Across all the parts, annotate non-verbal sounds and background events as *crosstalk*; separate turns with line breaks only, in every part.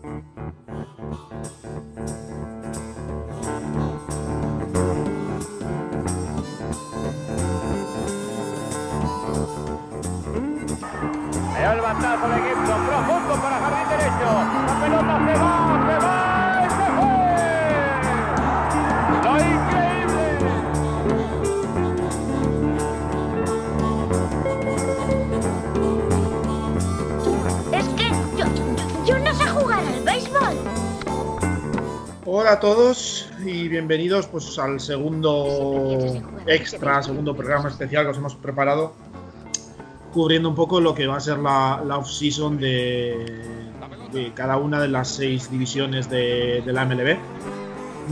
El batazo de Gibson, profundo para jardín derecho. La pelota se va,
Hola a todos y bienvenidos pues al segundo extra, segundo programa especial que os hemos preparado cubriendo un poco lo que va a ser la, la off-season de, de cada una de las seis divisiones de, de la MLB.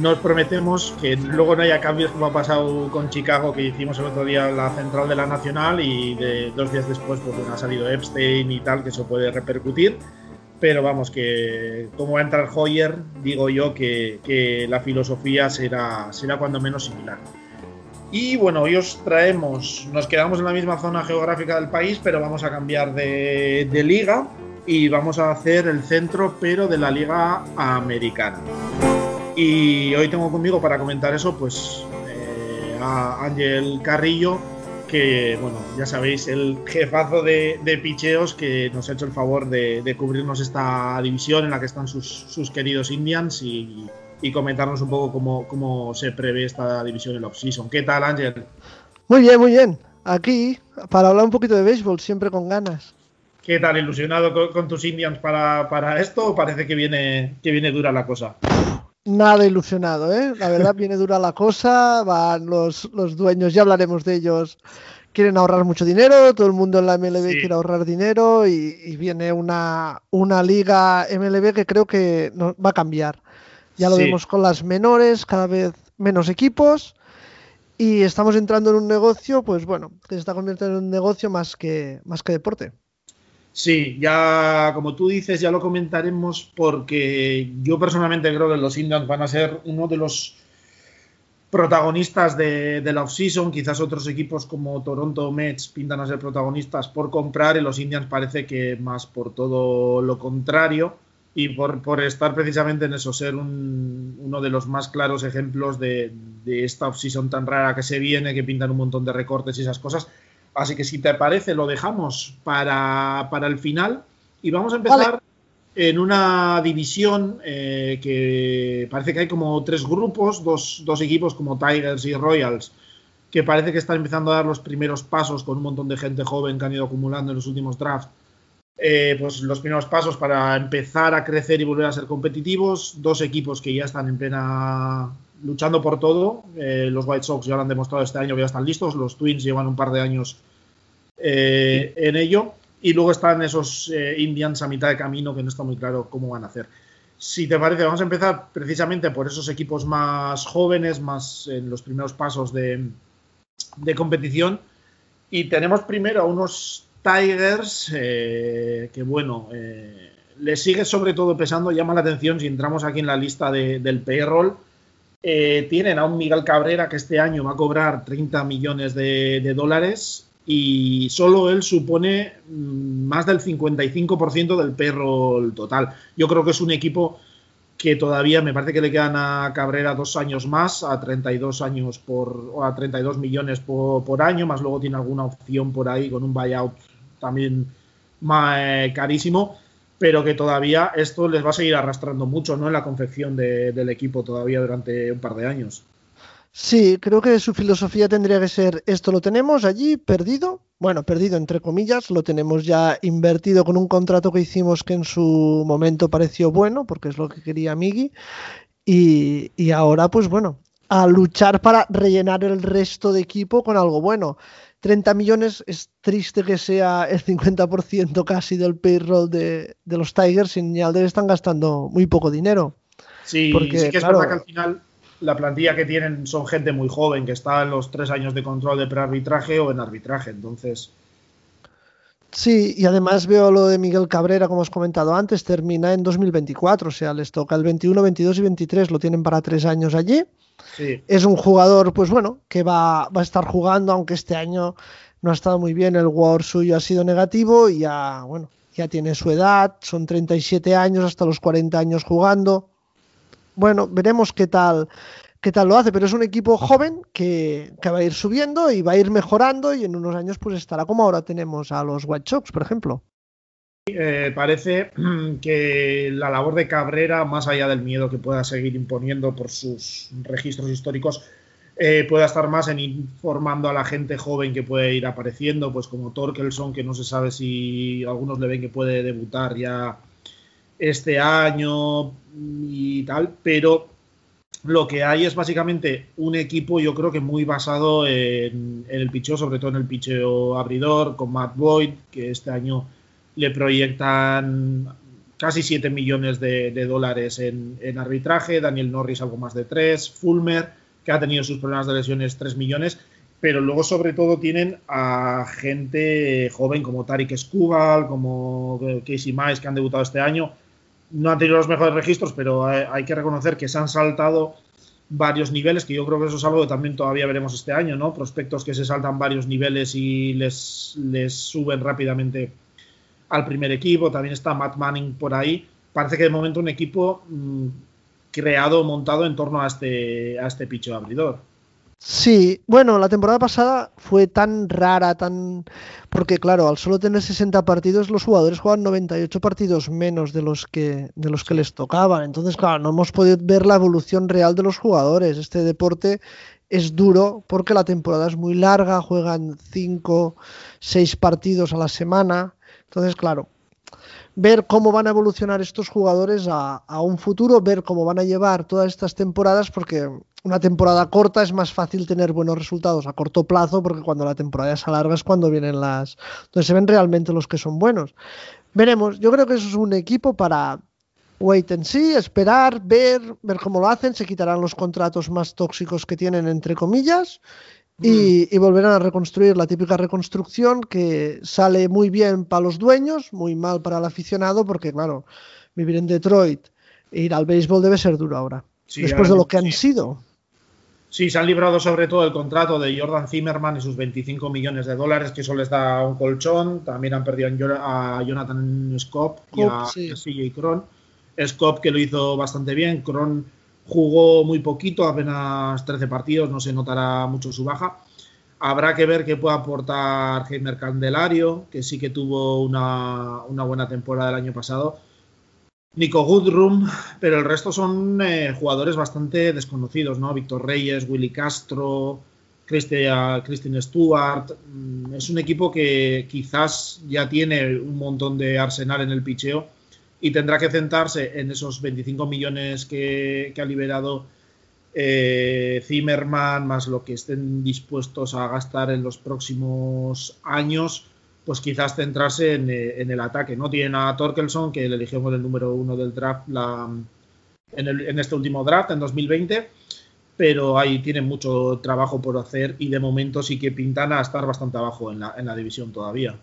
Nos prometemos que luego no haya cambios como ha pasado con Chicago, que hicimos el otro día la central de la Nacional y de dos días después pues, bueno, ha salido Epstein y tal, que eso puede repercutir. Pero vamos, que como va a entrar Hoyer, digo yo que, que la filosofía será, será cuando menos similar. Y bueno, hoy os traemos, nos quedamos en la misma zona geográfica del país, pero vamos a cambiar de, de liga y vamos a hacer el centro, pero de la liga americana. Y hoy tengo conmigo para comentar eso, pues eh, a Ángel Carrillo, que bueno, ya sabéis, el jefazo de, de picheos que nos ha hecho el favor de, de, cubrirnos esta división en la que están sus, sus queridos Indians y, y, comentarnos un poco cómo, cómo se prevé esta división en off-season. ¿Qué tal, Ángel?
Muy bien, muy bien. Aquí, para hablar un poquito de béisbol, siempre con ganas.
¿Qué tal? ¿Ilusionado con, con tus Indians para, para, esto o parece que viene, que viene dura la cosa?
Nada ilusionado, ¿eh? La verdad *laughs* viene dura la cosa, van los, los dueños, ya hablaremos de ellos, quieren ahorrar mucho dinero, todo el mundo en la MLB sí. quiere ahorrar dinero y, y, viene una, una liga MLB que creo que no, va a cambiar. Ya lo sí. vemos con las menores, cada vez menos equipos y estamos entrando en un negocio, pues bueno, que se está convirtiendo en un negocio más que, más que deporte.
Sí, ya como tú dices, ya lo comentaremos porque yo personalmente creo que los Indians van a ser uno de los protagonistas de, la offseason. Quizás otros equipos como Toronto Mets pintan a ser protagonistas por comprar y los Indians parece que más por todo lo contrario y por, por estar precisamente en eso, ser un, uno de los más claros ejemplos de, de esta offseason tan rara que se viene, que pintan un montón de recortes y esas cosas. Así que si te parece, lo dejamos para, para el final y vamos a empezar vale. en una división eh, que parece que hay como tres grupos, dos, dos, equipos como Tigers y Royals, que parece que están empezando a dar los primeros pasos con un montón de gente joven que han ido acumulando en los últimos drafts. Eh, pues los primeros pasos para empezar a crecer y volver a ser competitivos. Dos equipos que ya están en plena luchando por todo. Eh, los White Sox ya lo han demostrado este año que ya están listos. Los Twins llevan un par de años eh, en ello. Y luego están esos eh, Indians a mitad de camino que no está muy claro cómo van a hacer. Si te parece, vamos a empezar precisamente por esos equipos más jóvenes, más en los primeros pasos de, de competición. Y tenemos primero a unos Tigers que, bueno, le sigue sobre todo pesando, llama la atención si entramos aquí en la lista de, del payroll eh, tienen a un Miguel Cabrera que este año va a cobrar 30 millones de, dólares y solo él supone mm, más del 55% del perro total. Yo creo que es un equipo que todavía me parece que le quedan a Cabrera dos años más, a 32 años por, o a 32 millones por, por año, más luego tiene alguna opción por ahí con un buyout también más, eh, carísimo pero que todavía esto les va a seguir arrastrando mucho ¿no? en la confección de, del equipo todavía durante un par de años.
Sí, creo que su filosofía tendría que ser esto lo tenemos allí perdido, bueno, perdido entre comillas, lo tenemos ya invertido con un contrato que hicimos que en su momento pareció bueno, porque es lo que quería Miggy, y, y ahora pues bueno, a luchar para rellenar el resto de equipo con algo bueno. 30 millones es triste que sea el 50% casi del payroll de, de los Tigers, de que están gastando muy poco dinero.
Sí, porque, sí que es claro, verdad que al final la plantilla que tienen son gente muy joven, que está en los tres años de control de prearbitraje o en arbitraje, entonces...
Sí, y además veo lo de Miguel Cabrera, como os comentado antes, termina en 2024, o sea, les toca el 21, 22 y 23, lo tienen para tres años allí. Sí. Es un jugador, pues bueno, que va, va, a estar jugando, aunque este año no ha estado muy bien, el war suyo ha sido negativo y ya, bueno, ya tiene su edad, son 37 años hasta los 40 años jugando. Bueno, veremos qué tal qué tal lo hace, pero es un equipo joven que, va a ir subiendo y va a ir mejorando y en unos años pues estará como ahora tenemos a los White Sox, por ejemplo.
Eh, parece *clears throat* que la labor de Cabrera, más allá del miedo que pueda seguir imponiendo por sus registros históricos, eh, pueda estar más en informando a la gente joven que puede ir apareciendo, pues como Torkelson, que no se sabe si algunos le ven que puede debutar ya este año y tal, pero lo que hay es básicamente un equipo, yo creo que muy basado en, el picheo, sobre todo en el picheo abridor, con Matt Boyd, que este año le proyectan casi 7 millones de, dólares en, en, arbitraje, Daniel Norris algo más de 3, Fulmer, que ha tenido sus problemas de lesiones, 3 millones, pero luego sobre todo tienen a gente joven como Tarik Skubal, como Casey Mice, que han debutado este año. No han tenido los mejores registros, pero hay, que reconocer que se han saltado varios niveles, que yo creo que eso es algo que también todavía veremos este año, ¿no? Prospectos que se saltan varios niveles y les, les suben rápidamente al primer equipo, también está Matt Manning por ahí. Parece que de momento un equipo mmm, creado, montado en torno a este, a este picho abridor.
Sí, bueno, la temporada pasada fue tan rara, tan... Porque claro, al solo tener 60 partidos, los jugadores juegan 98 partidos menos de los que, de los que les tocaban. Entonces, claro, no hemos podido ver la evolución real de los jugadores. Este deporte es duro porque la temporada es muy larga, juegan 5, 6 partidos a la semana. Entonces, claro, ver cómo van a evolucionar estos jugadores a, un futuro, ver cómo van a llevar todas estas temporadas, porque una temporada corta es más fácil tener buenos resultados a corto plazo, porque cuando la temporada se alarga es cuando vienen las... Entonces se ven realmente los que son buenos. Veremos, yo creo que eso es un equipo para wait and see, esperar, ver, ver cómo lo hacen, se quitarán los contratos más tóxicos que tienen, entre comillas, y, y, volverán a reconstruir la típica reconstrucción que sale muy bien para los dueños, muy mal para el aficionado, porque claro, vivir en Detroit e ir al béisbol debe ser duro ahora, sí, después de lo que han sido.
Sí, se han librado sobre todo el contrato de Jordan Zimmerman y sus 25 millones de dólares, que eso les da un colchón. También han perdido a Jonathan Scott y a, sí. CJ Cron. Que lo hizo bastante bien, Cron jugó muy poquito, apenas 13 partidos, no se notará mucho su baja. Habrá que ver qué puede aportar Heimer Candelario, que sí que tuvo una, una, buena temporada el año pasado. Nico Goodrum, pero el resto son eh, jugadores bastante desconocidos, ¿no? Víctor Reyes, Willy Castro, Christian, Stewart. Mm, es un equipo que quizás ya tiene un montón de arsenal en el picheo y tendrá que centrarse en esos 25 millones que, ha liberado eh, Zimmerman, más lo que estén dispuestos a gastar en los próximos años, pues quizás centrarse en, eh, el ataque. No tienen a Torkelson, que le el número uno del draft en, el, en, este último draft, en 2020, pero ahí tienen mucho trabajo por hacer y de momento sí que pintan a estar bastante abajo en la, en la división todavía.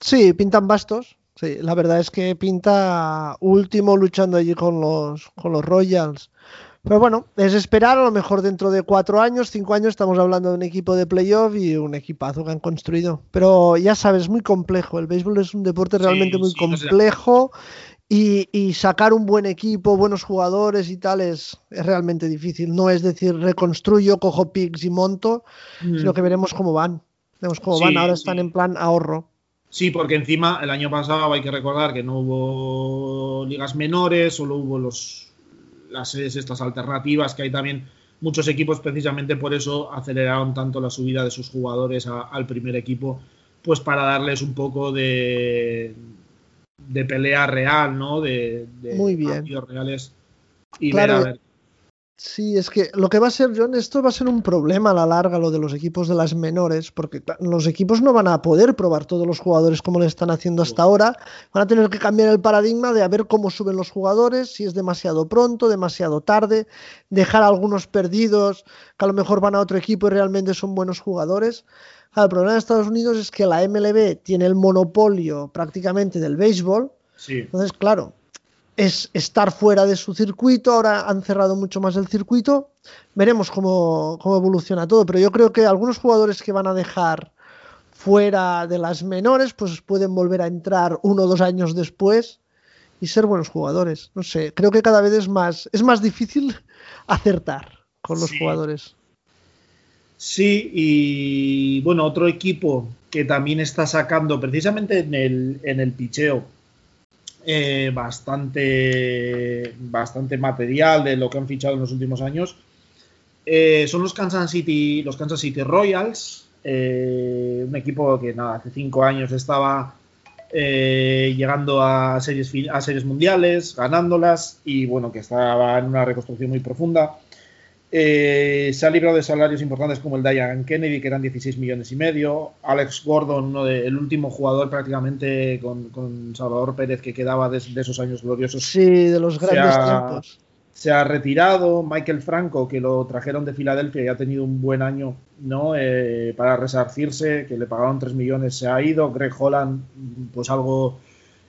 Sí, pintan bastos, Sí, la verdad es que pinta último luchando allí con los, con los Royals. Pero bueno, es esperar, a lo mejor dentro de cuatro años, cinco años, estamos hablando de un equipo de playoff y un equipazo que han construido. Pero ya sabes, es muy complejo. El béisbol es un deporte realmente sí, muy sí, complejo y, y, sacar un buen equipo, buenos jugadores y tal es, es, realmente difícil. No es decir, reconstruyo, cojo picks y monto, mm. sino que veremos cómo van. Veremos cómo van. Ahora están en plan ahorro.
Sí, porque encima el año pasado hay que recordar que no hubo ligas menores, solo hubo los, las sedes estas alternativas, que hay también muchos equipos precisamente por eso aceleraron tanto la subida de sus jugadores a, al primer equipo, pues para darles un poco de, de pelea real, ¿no? De, de
Muy bien.
partidos reales y
claro.
ver a ver.
Sí, es que lo que va a ser, John, esto va a ser un problema a la larga, lo de los equipos de las menores, porque los equipos no van a poder probar todos los jugadores como le están haciendo hasta ahora. Van a tener que cambiar el paradigma de a ver cómo suben los jugadores, si es demasiado pronto, demasiado tarde, dejar a algunos perdidos que a lo mejor van a otro equipo y realmente son buenos jugadores. el problema de Estados Unidos es que la MLB tiene el monopolio prácticamente del béisbol.
Sí.
Entonces, claro, es estar fuera de su circuito. Ahora han cerrado mucho más el circuito. Veremos cómo, cómo, evoluciona todo. Pero yo creo que algunos jugadores que van a dejar fuera de las menores, pues pueden volver a entrar uno o dos años después y ser buenos jugadores. No sé, creo que cada vez es más, es más difícil *laughs* acertar con los
Sí.
jugadores.
Sí, y bueno, otro equipo que también está sacando precisamente en el, en el picheo eh, bastante, bastante material de lo que han fichado en los últimos años eh, son los Kansas City, los Kansas City Royals, eh, un equipo que hace cinco años estaba eh, llegando a series, a series mundiales, ganándolas y bueno, que estaba en una reconstrucción muy profunda. Eh, se ha librado de salarios importantes como el de Ian Kennedy, que eran 16 millones y medio. Alex Gordon, el último jugador prácticamente con, con Salvador Pérez que quedaba de, de esos años gloriosos,
Sí, de los grandes tiempos.
se ha retirado. Michael Franco, que lo trajeron de Filadelfia y ha tenido un buen año ¿no? Eh, para resarcirse, que le pagaron 3 millones, se ha ido. Greg Holland, pues algo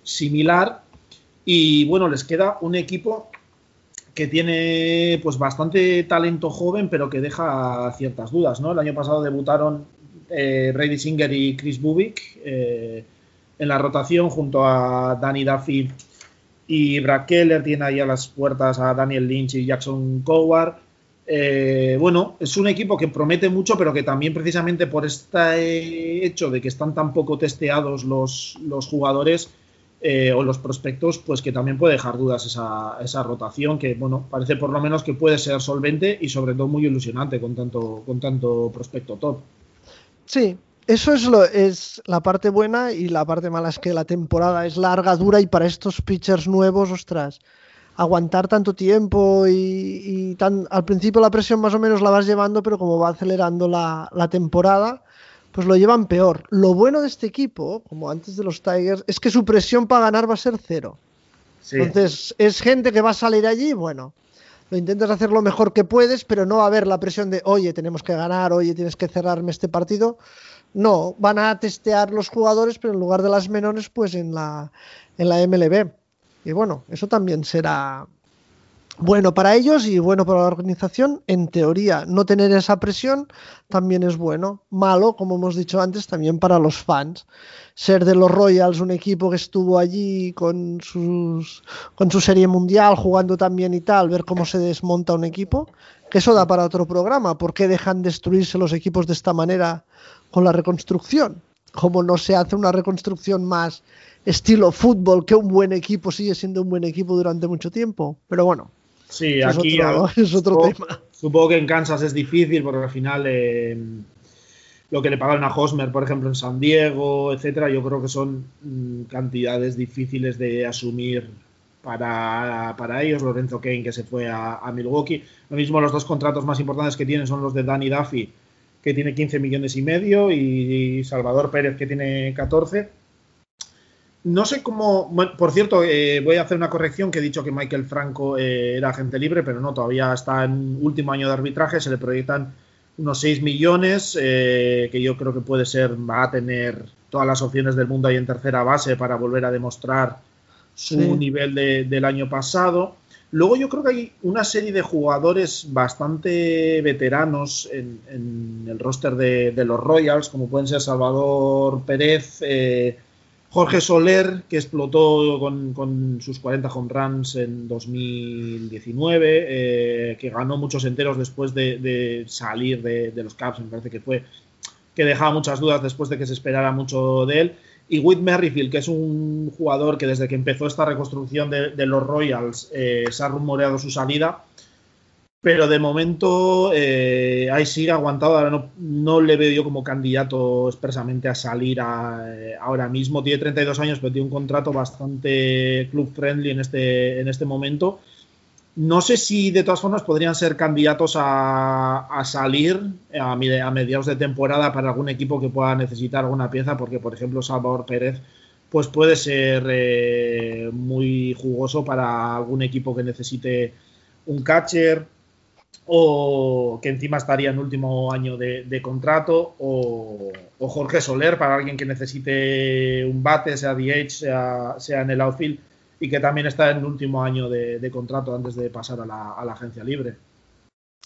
similar. Y bueno, les queda un equipo que tiene pues bastante talento joven, pero que deja ciertas dudas, ¿no? El año pasado debutaron eh, Brady Singer y Chris Bubik eh, en la rotación junto a Danny Duffy y Brad Keller, tiene ahí a las puertas a Daniel Lynch y Jackson Coward. Eh, bueno, es un equipo que promete mucho, pero que también precisamente por este hecho de que están tan poco testeados los, los jugadores, eh, o los prospectos, pues que también puede dejar dudas esa, esa rotación, que bueno, parece por lo menos que puede ser solvente y sobre todo muy ilusionante con tanto, con tanto prospecto top.
Sí, eso es, lo, es la parte buena y la parte mala es que la temporada es larga, dura y para estos pitchers nuevos, ostras, aguantar tanto tiempo y, tan, al principio la presión más o menos la vas llevando, pero como va acelerando la, la temporada, pues lo llevan peor. Lo bueno de este equipo, como antes de los Tigers, es que su presión para ganar va a ser cero.
Sí.
Entonces, es gente que va a salir allí, bueno, lo intentas hacer lo mejor que puedes, pero no va a haber la presión de, oye, tenemos que ganar, oye, tienes que cerrarme este partido. No, van a testear los jugadores, pero en lugar de las menores, pues en la, en la MLB. Y bueno, eso también será bueno para ellos y bueno para la organización. En teoría, no tener esa presión también es bueno. Malo, como hemos dicho antes, también para los fans. Ser de los Royals, un equipo que estuvo allí con, sus, su serie mundial, jugando también y tal, ver cómo se desmonta un equipo, que eso da para otro programa. ¿Por qué dejan destruirse los equipos de esta manera con la reconstrucción? Como no se hace una reconstrucción más estilo fútbol, que un buen equipo sigue siendo un buen equipo durante mucho tiempo. Pero bueno,
Sí, aquí
es otro,
al- *laughs*
es otro
supongo,
tema.
supongo que en Kansas es difícil porque al final eh, lo que le pagaron a Hosmer, por ejemplo, en San Diego, etcétera, yo creo que son mm, cantidades difíciles de asumir para, para ellos. Lorenzo Kane, que se fue a, a Milwaukee. Lo mismo, los dos contratos más importantes que tienen son los de Danny Duffy, que tiene 15 millones y medio, y Salvador Pérez, que tiene 14. No sé cómo. por cierto, eh, voy a hacer una corrección que he dicho que Michael Franco eh, era agente libre, pero no, todavía está en último año de arbitraje. Se le proyectan unos 6 millones, eh, que yo creo que puede ser, va a tener todas las opciones del mundo ahí en tercera base para volver a demostrar su
Sí.
nivel de- del año pasado. Luego yo creo que hay una serie de jugadores bastante veteranos en, en el roster de, de los Royals, como pueden ser Salvador Pérez, eh, Jorge Soler, que explotó con, sus 40 home runs en 2019, eh, que ganó muchos enteros después de, salir de, de los Cubs, me parece que fue, que dejaba muchas dudas después de que se esperara mucho de él. Y Whit Merrifield, que es un jugador que desde que empezó esta reconstrucción de, de los Royals eh, se ha rumoreado su salida, pero de momento eh, ahí sigue aguantado. Ahora no, no, le veo yo como candidato expresamente a salir eh, ahora mismo. Tiene 32 años, pero tiene un contrato bastante club friendly en este, en este momento. No sé si de todas formas podrían ser candidatos a, salir a, a, mediados de temporada para algún equipo que pueda necesitar alguna pieza, porque por ejemplo Salvador Pérez pues puede ser eh, muy jugoso para algún equipo que necesite un catcher o que encima estaría en último año de, contrato o, Jorge Soler para alguien que necesite un bate, sea DH, sea, sea en el outfield y que también está en último año de, contrato antes de pasar a la, agencia libre.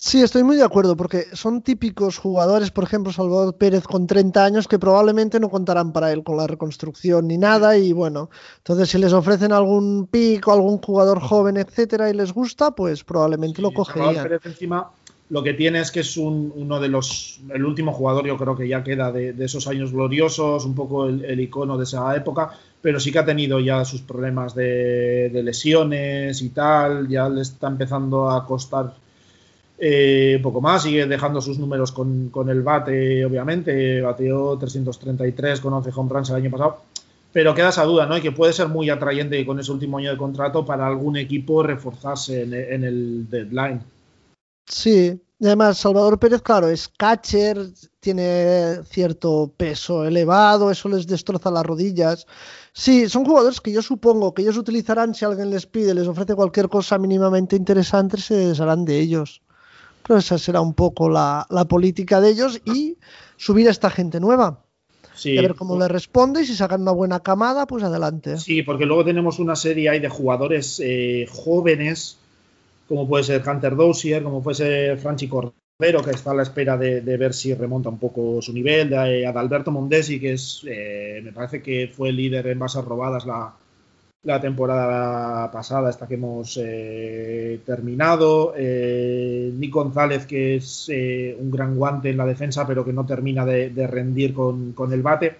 Sí, estoy muy de acuerdo, porque son típicos jugadores, por ejemplo, Salvador Pérez con 30 años, que probablemente no contarán para él con la reconstrucción ni nada, y bueno, entonces si les ofrecen algún pico, algún jugador joven, etcétera, y les gusta, pues probablemente lo cogerían.
Pérez encima lo que tiene es que es uno de los, el último jugador yo creo que ya queda de, esos años gloriosos, un poco el, icono de esa época, pero sí que ha tenido ya sus problemas de, lesiones y tal, ya le está empezando a costar eh, un poco más, sigue dejando sus números con, el bate, obviamente, bateó 333 con 11 home runs el año pasado, pero queda esa duda, ¿no? Y que puede ser muy atrayente con ese último año de contrato para algún equipo reforzarse en el deadline.
Sí, además Salvador Pérez, claro, es catcher, tiene cierto peso elevado, eso les destroza las rodillas. Sí, son jugadores que yo supongo que ellos utilizarán si alguien les pide, les ofrece cualquier cosa mínimamente interesante, se desharán de ellos. Pero esa será un poco la, política de ellos y subir a esta gente nueva. Sí. a ver cómo le responde y si sacan una buena camada, pues adelante.
Sí, porque luego tenemos una serie ahí de jugadores eh, jóvenes como puede ser Hunter Dozier, como puede ser Franchi Cordero, que está a la espera de, ver si remonta un poco su nivel, de Adalberto Mondesi, que es, eh, me parece que fue el líder en bases robadas la, temporada pasada, esta que hemos eh, terminado. Eh, Nick González, que es un gran guante en la defensa, pero que no termina de, rendir con, el bate.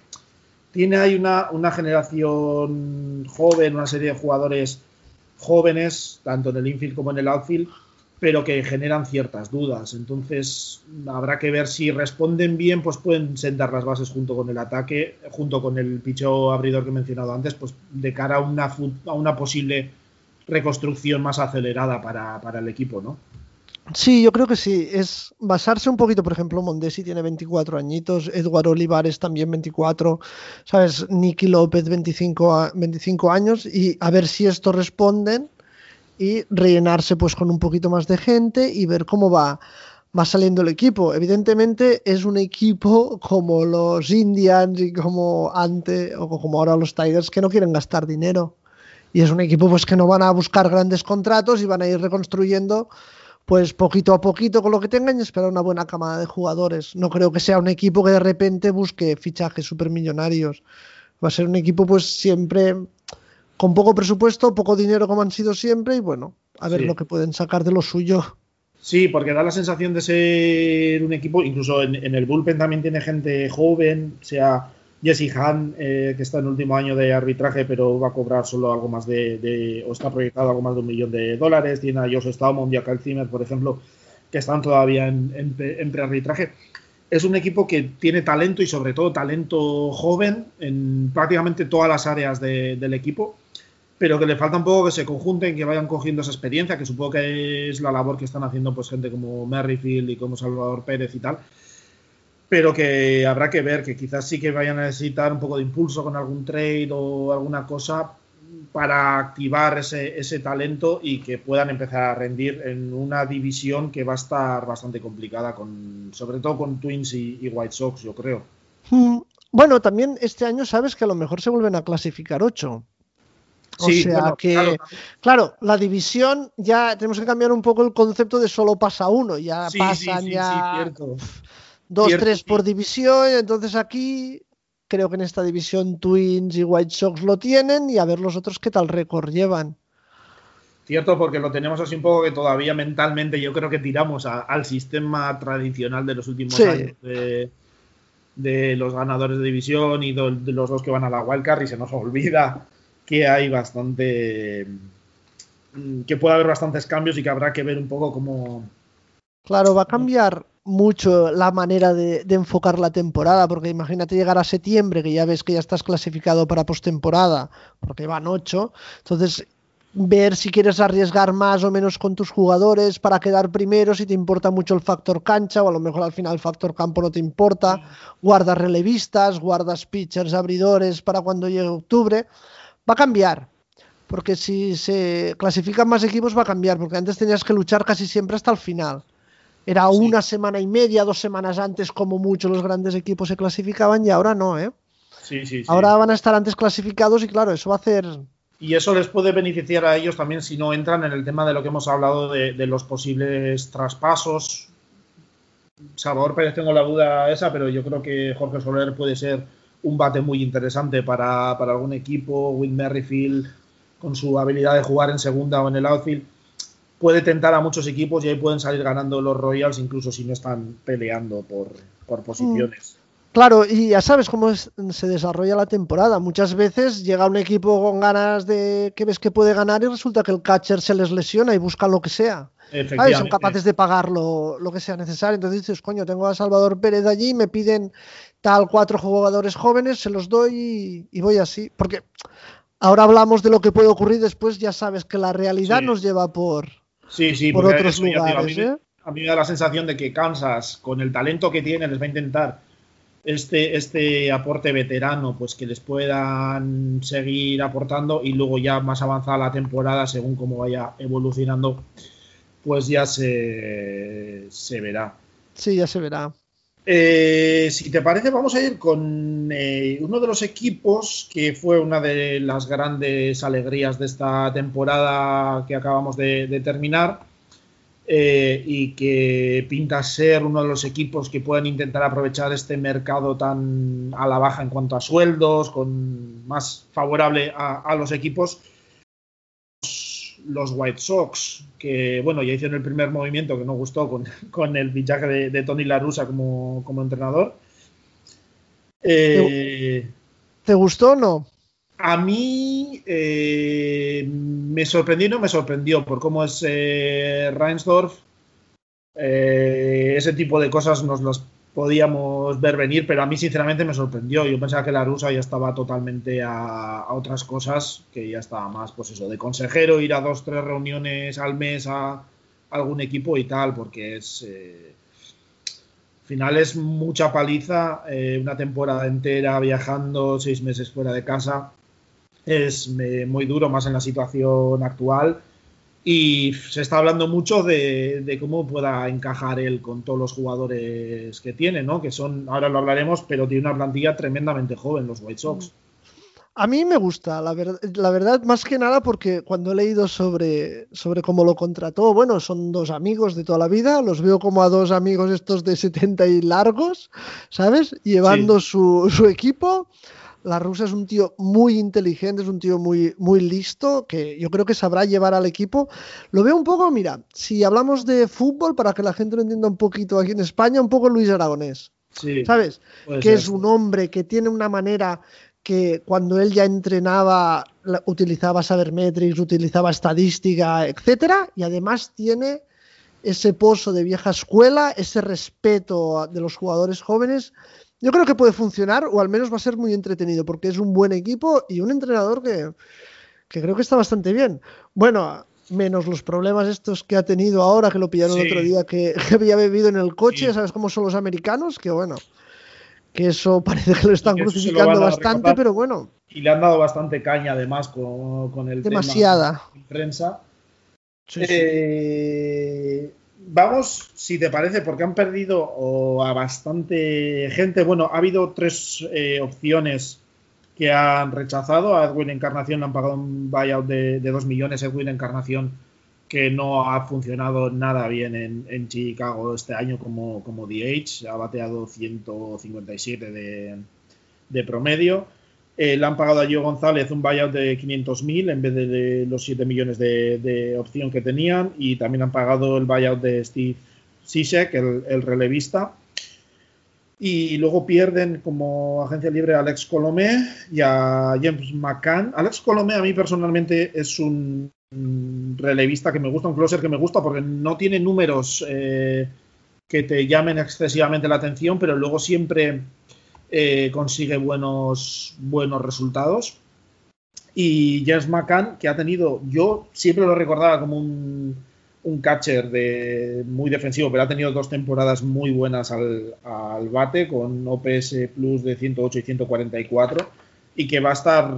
Tiene ahí una generación joven, una serie de jugadores jóvenes, tanto en el infield como en el outfield, pero que generan ciertas dudas. Entonces, habrá que ver si responden bien, pues pueden sentar las bases junto con el ataque, junto con el picho abridor que he mencionado antes, pues de cara a una, a una posible reconstrucción más acelerada para, para el equipo, ¿no?
Sí, yo creo que sí. Es basarse un poquito, por ejemplo, Mondesi tiene 24 añitos, Eduardo Olivares también 24, ¿sabes? Nicky López 25, 25 años y a ver si esto responden y rellenarse pues con un poquito más de gente y ver cómo va, va saliendo el equipo. Evidentemente es un equipo como los Indians y como antes o como ahora los Tigers que no quieren gastar dinero. Y es un equipo pues que no van a buscar grandes contratos y van a ir reconstruyendo pues poquito a poquito con lo que tengan y esperar una buena camada de jugadores. No creo que sea un equipo que de repente busque fichajes supermillonarios. Va a ser un equipo pues siempre con poco presupuesto, poco dinero como han sido siempre y bueno, a ver lo que pueden sacar de lo suyo.
Sí, porque da la sensación de ser un equipo, incluso en, en el bullpen también tiene gente joven, sea Jesse Hahn, eh, que está en el último año de arbitraje, pero va a cobrar solo algo más de, o está proyectado algo más de un millón de dólares. Tiene a Josh Staumont y a Kyle Zimmer, por ejemplo, que están todavía en, en, prearbitraje. Es un equipo que tiene talento y sobre todo talento joven en prácticamente todas las áreas del equipo, pero que le falta un poco que se conjunten, que vayan cogiendo esa experiencia, que supongo que es la labor que están haciendo pues gente como Merrifield y como Salvador Pérez y tal pero que habrá que ver, que quizás sí que vayan a necesitar un poco de impulso con algún trade o alguna cosa para activar ese, ese talento y que puedan empezar a rendir en una división que va a estar bastante complicada, con, sobre todo con Twins y, White Sox, yo creo.
Hmm. Bueno, también este año sabes que a lo mejor se vuelven a clasificar ocho. O sea que, claro, la división ya tenemos que cambiar un poco el concepto de solo pasa uno, ya pasan ya dos, tres por división. Entonces aquí creo que en esta división Twins y White Sox lo tienen y a ver los otros qué tal récord llevan.
Cierto, porque lo tenemos así un poco que todavía mentalmente yo creo que tiramos al sistema tradicional de los últimos años de, los ganadores de división y de, los dos que van a la wildcard y se nos olvida que hay bastante mm, que puede haber bastantes cambios y que habrá que ver un poco cómo
claro va a cambiar mucho la manera de, enfocar la temporada, porque imagínate llegar a septiembre, que ya ves que ya estás clasificado para postemporada, porque van ocho, entonces ver si quieres arriesgar más o menos con tus jugadores para quedar primero, si te importa mucho el factor cancha, o a lo mejor al final el factor campo no te importa, guardas relevistas, guardas pitchers, abridores para cuando llegue octubre, va a cambiar. Porque si se clasifican más equipos va a cambiar, porque antes tenías que luchar casi siempre hasta el final. Era una semana y media, dos semanas antes, como mucho los grandes equipos se clasificaban y ahora no, ¿eh?
Sí, sí, sí.
Ahora van a estar antes clasificados y claro, eso va a hacer
Y eso les puede beneficiar a ellos también si no entran en el tema de lo que hemos hablado de, de los posibles traspasos. Salvador Pérez tengo la duda esa, pero yo creo que Jorge Soler puede ser un bate muy interesante para, para algún equipo. Will Merrifield, con su habilidad de jugar en segunda o en el outfield, puede tentar a muchos equipos y ahí pueden salir ganando los Royals, incluso si no están peleando por, por posiciones.
Claro, y ya sabes cómo es- se desarrolla la temporada. Muchas veces llega un equipo con ganas de que ves que puede ganar y resulta que el catcher se les lesiona y buscan lo que sea. Son capaces de pagar lo, lo que sea necesario. Entonces dices, coño, tengo a Salvador Pérez allí, me piden tal cuatro jugadores jóvenes, se los doy y, y voy así. Porque ahora hablamos de lo que puede ocurrir después, ya sabes que la realidad
Sí.
nos lleva por,
Sí, sí,
por otros lugares.
a, mí,
¿eh?
a mí me da la sensación de que Kansas, con el talento que tiene, les va a intentar este, este aporte veterano, pues que les puedan seguir aportando y luego ya más avanzada la temporada, según cómo vaya evolucionando, pues ya se, se verá.
Sí, ya se verá.
Eh, si te parece, vamos a ir con eh, uno de los equipos que fue una de las grandes alegrías de esta temporada que acabamos de, de terminar eh, y que pinta ser uno de los equipos que pueden intentar aprovechar este mercado tan a la baja en cuanto a sueldos, con más favorable a, a los equipos los White Sox, que bueno, ya hicieron el primer movimiento que no gustó con, *laughs* con el fichaje de, de Tony La Russa como, como entrenador. Eh,
¿Te gustó o no?
A mí eh, me sorprendió y no me sorprendió por cómo es eh, Reinsdorf. Eh, ese tipo de cosas nos las podíamos ver venir, pero a mí sinceramente me sorprendió. Yo pensaba que la rusa ya estaba totalmente a, otras cosas, que ya estaba más, pues eso, de consejero, ir a dos, tres reuniones al mes a algún equipo y tal, porque es... eh, al final es mucha paliza, una temporada entera viajando, seis meses fuera de casa. Es eh, muy duro, más en la situación actual. Y se está hablando mucho de, de cómo pueda encajar él con todos los jugadores que tiene, ¿no? Que son, ahora lo hablaremos, pero tiene una plantilla tremendamente joven, los White Sox.
A mí me gusta, la, ver- la verdad, más que nada porque cuando he leído sobre, sobre cómo lo contrató, bueno, son dos amigos de toda la vida, los veo como a dos amigos estos de 70 y largos, ¿sabes? Llevando su, su equipo. La rusa es un tío muy inteligente, es un tío muy, muy listo, que yo creo que sabrá llevar al equipo. Lo veo un poco, mira, si hablamos de fútbol, para que la gente lo entienda un poquito aquí en España, un poco Luis Aragonés,
Sí,
¿sabes? que
ser.
es un hombre que tiene una manera que cuando él ya entrenaba utilizaba sabermetrics, utilizaba estadística, etcétera, y además tiene ese pozo de vieja escuela, ese respeto de los jugadores jóvenes. Yo creo que puede funcionar, o al menos va a ser muy entretenido, porque es un buen equipo y un entrenador que, que creo que está bastante bien. Bueno, menos los problemas estos que ha tenido ahora, que lo pillaron
Sí.
otro día, que, *laughs* que había bebido en el coche,
Sí.
¿sabes cómo son los americanos? Que bueno, que eso *laughs* parece que lo están
lo
crucificando bastante, pero bueno,
Y le han dado bastante caña además con, con el
demasiada.
tema en prensa.
Sí.
Eh, vamos, si te parece, porque han perdido a bastante gente. Bueno, ha habido tres eh, opciones que han rechazado. A Edwin Encarnación le han pagado un buyout de, de 2 millones. Edwin Encarnación, que no ha funcionado nada bien en, en Chicago este año como, como DH. Ha bateado 157 de, de promedio. Eh, le han pagado a Gio González un buyout de 500.000 en vez de, los 7 millones de, opción que tenían. Y también han pagado el buyout de Steve Sisek, el, el relevista. Y luego pierden como agencia libre a Alex Colomé y a James McCann. Alex Colomé a mí personalmente es un un relevista que me gusta, un closer que me gusta porque no tiene números eh, que te llamen excesivamente la atención, pero luego siempre eh, consigue buenos, buenos resultados. Y James McCann, que ha tenido, yo siempre lo recordaba como un, catcher de, muy defensivo, pero ha tenido dos temporadas muy buenas al, al bate, con OPS Plus de 108 y 144 y que va a estar.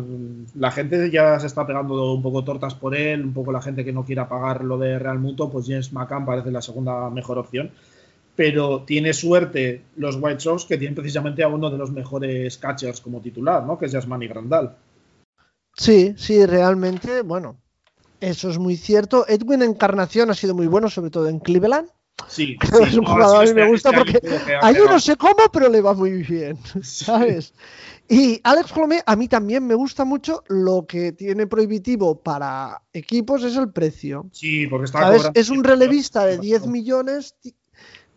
La gente ya se está pegando un poco tortas por él, un poco la gente que no quiera pagar lo de Real Muto, pues James McCann parece la segunda mejor opción. Pero tiene suerte los White Sox que tienen precisamente a uno de los mejores catchers como titular, ¿no? Que es Yasmani Grandal.
Sí, sí, realmente, bueno, eso es muy cierto. Edwin Encarnación ha sido muy bueno, sobre todo en Cleveland.
Sí, *laughs*
que es un jugador,
sí,
a mí me
este-
gusta
este
porque
pegado.
no sé cómo, pero le va muy bien, *laughs* ¿sabes? Y Alex Colomé, a mí también me gusta mucho. Lo que tiene prohibitivo para equipos es el precio.
Sí, porque está
¿Sabes? Es un relevista de 10 millones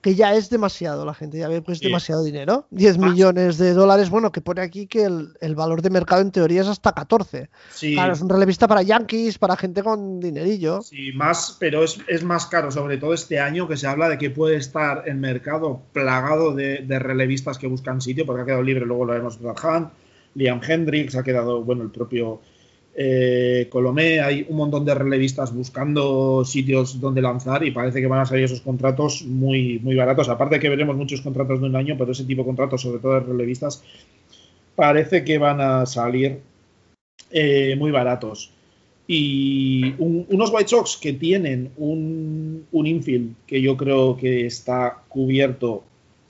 que ya es demasiado. La gente ya ve que es
Sí.
demasiado dinero. 10
Más.
millones de dólares, bueno, que pone aquí que el, el valor de mercado en teoría es hasta 14.
Sí,
Claro, es un relevista para Yankees, para gente con dinerillo.
sí, más, pero es, es más caro, sobre todo este año, que se habla de que puede estar el mercado plagado de, de relevistas que buscan sitio, porque ha quedado libre, luego lo vemos Hunt, Liam Hendricks, ha quedado, bueno, el propio eh, Colomé, hay un montón de relevistas buscando sitios donde lanzar y parece que van a salir esos contratos muy, muy baratos. Aparte que veremos muchos contratos de un año, pero ese tipo de contratos, sobre todo de relevistas, parece que van a salir eh, muy baratos. Y un- unos White Sox que tienen un, un infield que yo creo que está cubierto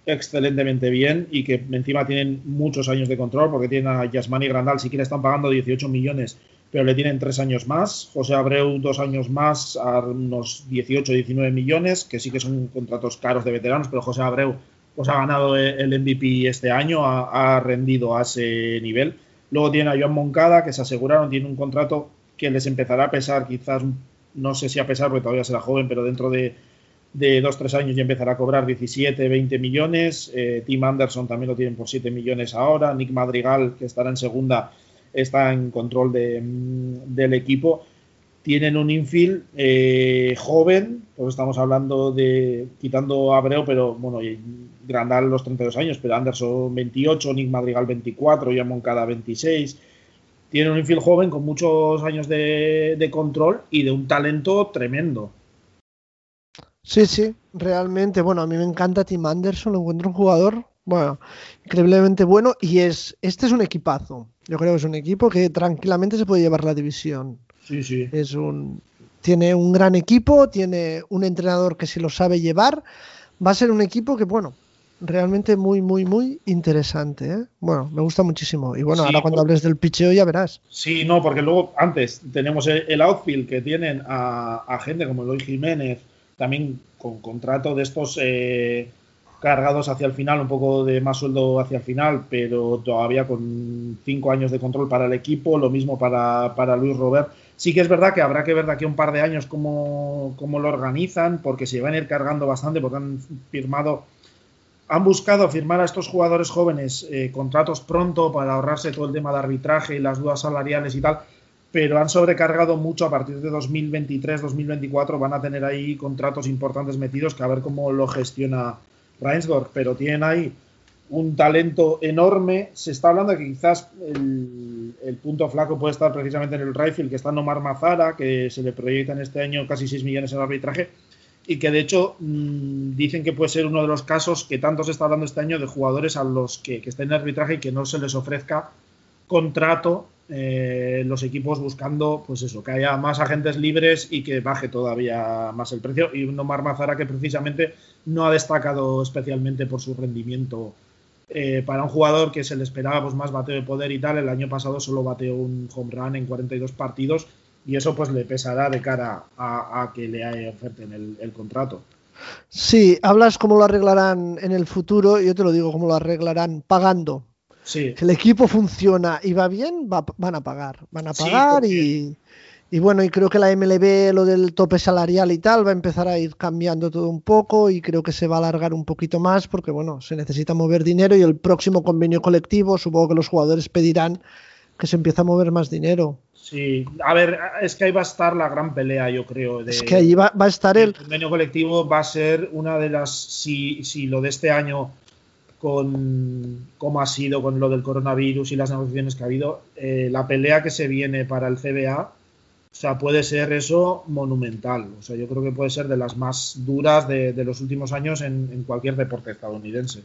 excelentemente bien y que encima tienen muchos años de control porque tienen a Yasmani Grandal, si quiere están pagando 18 millones, pero le tienen tres años más. José Abreu dos años más a unos 18, 19 millones, que sí que son contratos caros de veteranos, pero José Abreu pues ha ganado el MVP este año, ha, ha rendido a ese nivel. Luego tiene a Joan Moncada, que se aseguraron, tiene un contrato que les empezará a pesar, quizás, no sé si a pesar, porque todavía será joven, pero dentro de, de dos, tres años ya empezará a cobrar 17, 20 millones. Eh, Tim Anderson también lo tienen por 7 millones ahora. Nick Madrigal, que estará en segunda, está en control de, del equipo. Tienen un infield eh, joven, pues estamos hablando de, quitando a Abreu, pero bueno, Grandal los 32 años, pero Anderson 28, Nick Madrigal 24, Jan Moncada 26. Tiene un infield joven con muchos años de, de control y de un talento tremendo.
Sí, sí, realmente. Bueno, a mí me encanta Tim Anderson, lo encuentro un jugador, bueno, increíblemente bueno y es, este es un equipazo. Yo creo que es un equipo que tranquilamente se puede llevar la división.
Sí, sí.
Es un, tiene un gran equipo, tiene un entrenador que se lo sabe llevar. Va a ser un equipo que, bueno, realmente muy, muy, muy interesante. ¿eh? Bueno, me gusta muchísimo. Y bueno,
Sí,
ahora cuando hables del picheo ya verás.
Sí, no, porque luego antes tenemos el, el outfield que tienen a, a gente como Eloy Jiménez, también con contrato de estos eh, cargados hacia el final, un poco de más sueldo hacia el final, pero todavía con cinco años de control para el equipo, lo mismo para, para Luis Robert. Sí que es verdad que habrá que ver de aquí a un par de años cómo, cómo lo organizan, porque se van a ir cargando bastante, porque han firmado han buscado firmar a estos jugadores jóvenes eh, contratos pronto para ahorrarse todo el tema de arbitraje y las dudas salariales y tal, pero han sobrecargado mucho a partir de 2023-2024. Van a tener ahí contratos importantes metidos que a ver cómo lo gestiona Reinsdorf, pero tienen ahí un talento enorme. Se está hablando de que quizás el, punto flaco puede estar precisamente en el Rifle, que está Nomar Mazara, que se le proyectan este año casi 6 millones en arbitraje y que de hecho mmm, dicen que puede ser uno de los casos que tanto se está hablando este año de jugadores a los que, que estén en arbitraje y que no se les ofrezca contrato eh, los equipos buscando pues eso que haya más agentes libres y que baje todavía más el precio y un Omar Mazara que precisamente no ha destacado especialmente por su rendimiento eh, para un jugador que se le esperaba pues, más bateo de poder y tal el año pasado solo bateó un home run en 42 partidos y eso pues le pesará de cara a, que le oferten el, el, contrato.
Sí, hablas cómo lo arreglarán en el futuro, yo te lo digo, cómo lo arreglarán pagando.
Sí.
Si el equipo funciona y va bien, va, van a pagar, van a pagar sí, y, y, bueno, y creo que la MLB, lo del tope salarial y tal, va a empezar a ir cambiando todo un poco y creo que se va a alargar un poquito más porque bueno, se necesita mover dinero y el próximo convenio colectivo, supongo que los jugadores pedirán que se empiece a mover más dinero.
Sí, a ver, es que ahí va a estar la gran pelea, yo creo. De,
es que ahí va, va a estar el...
el convenio colectivo va a ser una de las, si, si lo de este año, con cómo ha sido con lo del coronavirus y las negociaciones que ha habido, eh, la pelea que se viene para el CBA, o sea, puede ser eso monumental. O sea, yo creo que puede ser de las más duras de, de los últimos años en, en cualquier deporte estadounidense.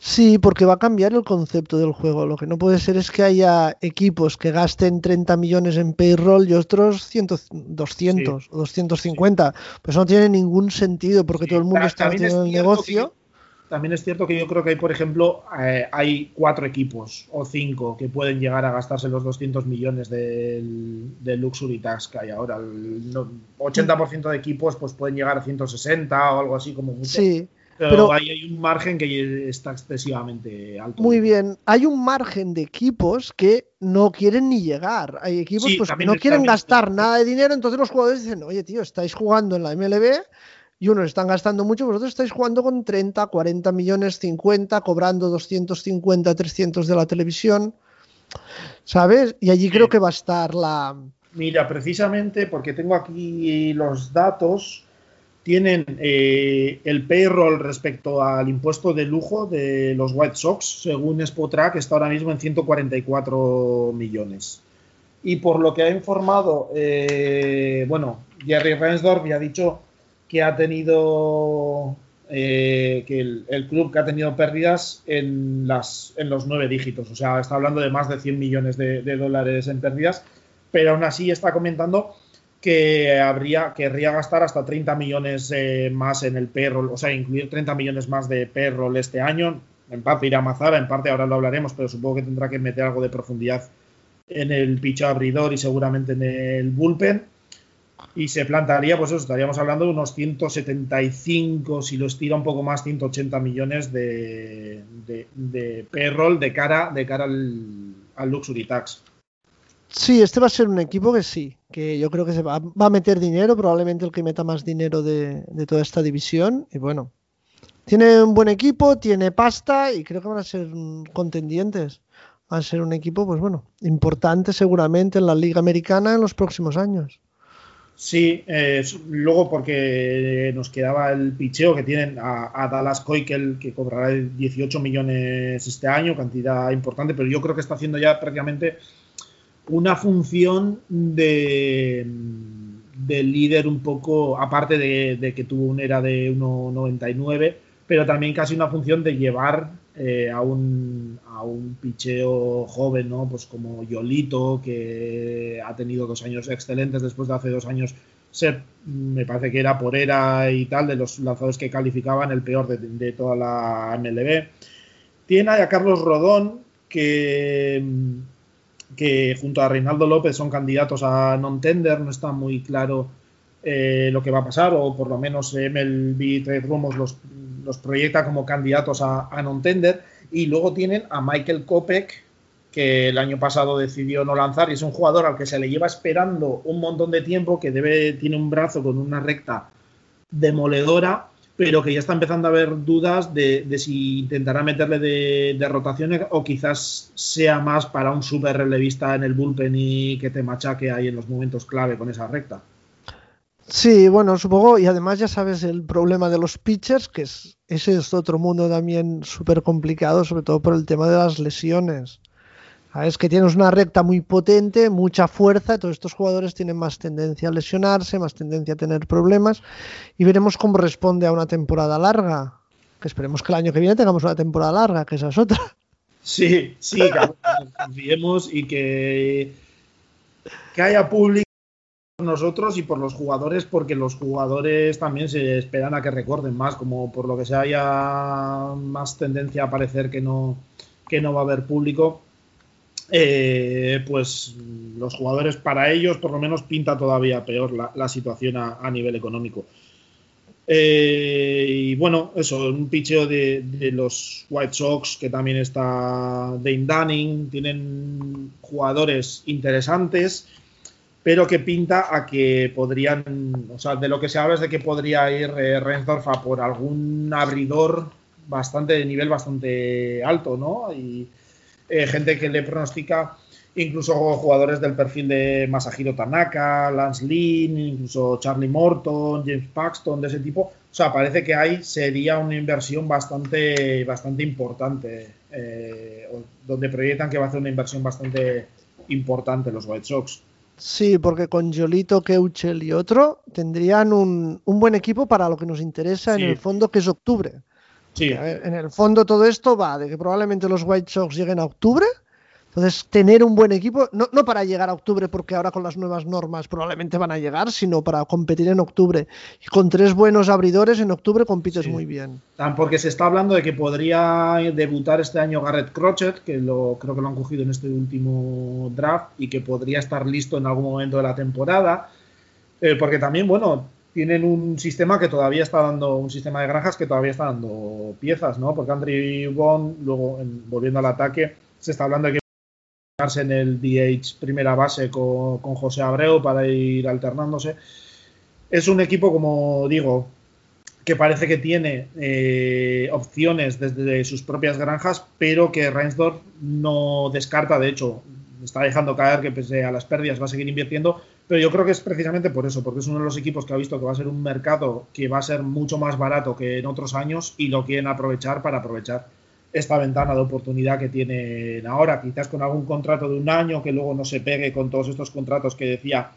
Sí, porque va a cambiar el concepto del juego. Lo que no puede ser es que haya equipos que gasten 30 millones en payroll y otros 100, 200 sí. o 250. Sí. Pues no tiene ningún sentido porque sí. todo el mundo está metido en el negocio.
También es cierto que yo creo que hay, por ejemplo, eh, hay cuatro equipos o cinco que pueden llegar a gastarse los 200 millones del, del Luxury Tax que hay ahora. El 80% de equipos pues pueden llegar a 160 o algo así como mucho.
Sí.
Pero,
pero-
ahí hay un margen que está excesivamente alto.
Muy bien, hay un margen de equipos que no quieren ni llegar. Hay equipos
Sí,
pues, que no quieren gastar nada de dinero, entonces los jugadores dicen, oye tío, estáis jugando en la MLB y unos están gastando mucho, vosotros estáis jugando con 30, 40 millones, 50, cobrando 250, 300 de la televisión, ¿sabes? Y allí creo que va a estar la...
Mira, precisamente porque tengo aquí los datos, tienen eh, el payroll respecto al impuesto de lujo de los White Sox, según Spotrac, está ahora mismo en 144 millones. Y por lo que ha informado, eh, bueno, Jerry Reinsdorf ya ha dicho que ha tenido, eh, que el, club que ha tenido pérdidas en, las, en los nueve dígitos, o sea, está hablando de más de 100 millones de, dólares en pérdidas pero aún así está comentando que habría querría gastar hasta 30 millones eh, más en el payroll, o sea, incluir 30 millones más de payroll este año. En parte irá Mazara, en parte ahora lo hablaremos, pero supongo que tendrá que meter algo de profundidad en el picho abridor y seguramente en el bullpen. Y se plantaría, pues eso, estaríamos hablando de unos 175, si lo estira un poco más, 180 millones de, de, de payroll de cara, de cara al, al Luxury Tax.
Sí, este va a ser un equipo que sí, que yo creo que se va, va a meter dinero, probablemente el que meta más dinero de, de toda esta división. Y bueno, tiene un buen equipo, tiene pasta y creo que van a ser contendientes. Va a ser un equipo, pues bueno, importante seguramente en la Liga Americana en los próximos años.
Sí, eh, luego porque nos quedaba el picheo que tienen a, Dallas Keuchel, que cobrará 18 millones este año, cantidad importante, pero yo creo que está haciendo ya prácticamente una función de, de líder un poco, aparte de, que tuvo una era de 1.99, pero también casi una función de llevar eh, a, un, a un picheo joven, ¿no? Pues como Yolito, que ha tenido dos años excelentes después de hace dos años ser, me parece que era por era y tal, de los lanzadores que calificaban el peor de, de toda la MLB. Tiene a Carlos Rodón, que, que junto a Reinaldo López son candidatos a non-tender, no está muy claro eh, lo que va a pasar, o por lo menos MLB Trade Rumors los, los proyecta como candidatos a, non-tender. Y luego tienen a Michael Kopech, que el año pasado decidió no lanzar, y es un jugador al que se le lleva esperando un montón de tiempo, que debe, tiene un brazo con una recta demoledora, pero que ya está empezando a haber dudas de, de si intentará meterle de, de, rotaciones o quizás sea más para un super relevista en el bullpen y que te machaque ahí en los momentos clave con esa recta.
Sí, bueno, supongo, y además ya sabes el problema de los pitchers, que es, ese es otro mundo también súper complicado, sobre todo por el tema de las lesiones. Es que tienes una recta muy potente, mucha fuerza, todos estos jugadores tienen más tendencia a lesionarse, más tendencia a tener problemas, y veremos cómo responde a una temporada larga. Que esperemos que el año que viene tengamos una temporada larga, que esa es otra.
Sí, sí, que *laughs* confiemos y que, que haya público nosotros y por los jugadores, porque los jugadores también se esperan a que recorden más, como por lo que sea haya más tendencia a parecer que no, que no va a haber público. Eh, pues los jugadores para ellos por lo menos pinta todavía peor la, situación a, a, nivel económico. Eh, y bueno, eso, un picheo de, de, los White Sox que también está Dane Dunning, tienen jugadores interesantes, pero que pinta a que podrían, o sea, de lo que se habla es de que podría ir eh, a por algún abridor bastante de nivel bastante alto, ¿no? Y, eh, gente que le pronostica incluso jugadores del perfil de Masahiro Tanaka, Lance Lynn, incluso Charlie Morton, James Paxton, de ese tipo. O sea, parece que ahí sería una inversión bastante, bastante importante, eh, donde proyectan que va a hacer una inversión bastante importante los White Sox.
Sí, porque con Jolito, Keuchel y otro tendrían un, un, buen equipo para lo que nos interesa sí. en el fondo, que es octubre.
Sí.
Ver, en el fondo todo esto va de que probablemente los White Sox lleguen a octubre, Entonces, tener un buen equipo, no, no, para llegar a octubre, porque ahora con las nuevas normas probablemente van a llegar, sino para competir en octubre. Y con tres buenos abridores en octubre compites sí. muy bien.
Porque se está hablando de que podría debutar este año Garrett Crochet, que lo, creo que lo han cogido en este último draft, y que podría estar listo en algún momento de la temporada. Eh, porque también, bueno, tienen un sistema que todavía está dando, un sistema de granjas que todavía está dando piezas, ¿no? Porque Andrew Bond, luego en, volviendo al ataque, se está hablando de que en el DH primera base con, con, José Abreu para ir alternándose. Es un equipo, como digo, que parece que tiene eh, opciones desde sus propias granjas, pero que Reinsdorf no descarta, de hecho, está dejando caer que pese a las pérdidas va a seguir invirtiendo, pero yo creo que es precisamente por eso, porque es uno de los equipos que ha visto que va a ser un mercado que va a ser mucho más barato que en otros años y lo quieren aprovechar para aprovechar esta ventana de oportunidad que tienen ahora, quizás con algún contrato de un año que luego no se pegue con todos estos contratos que decía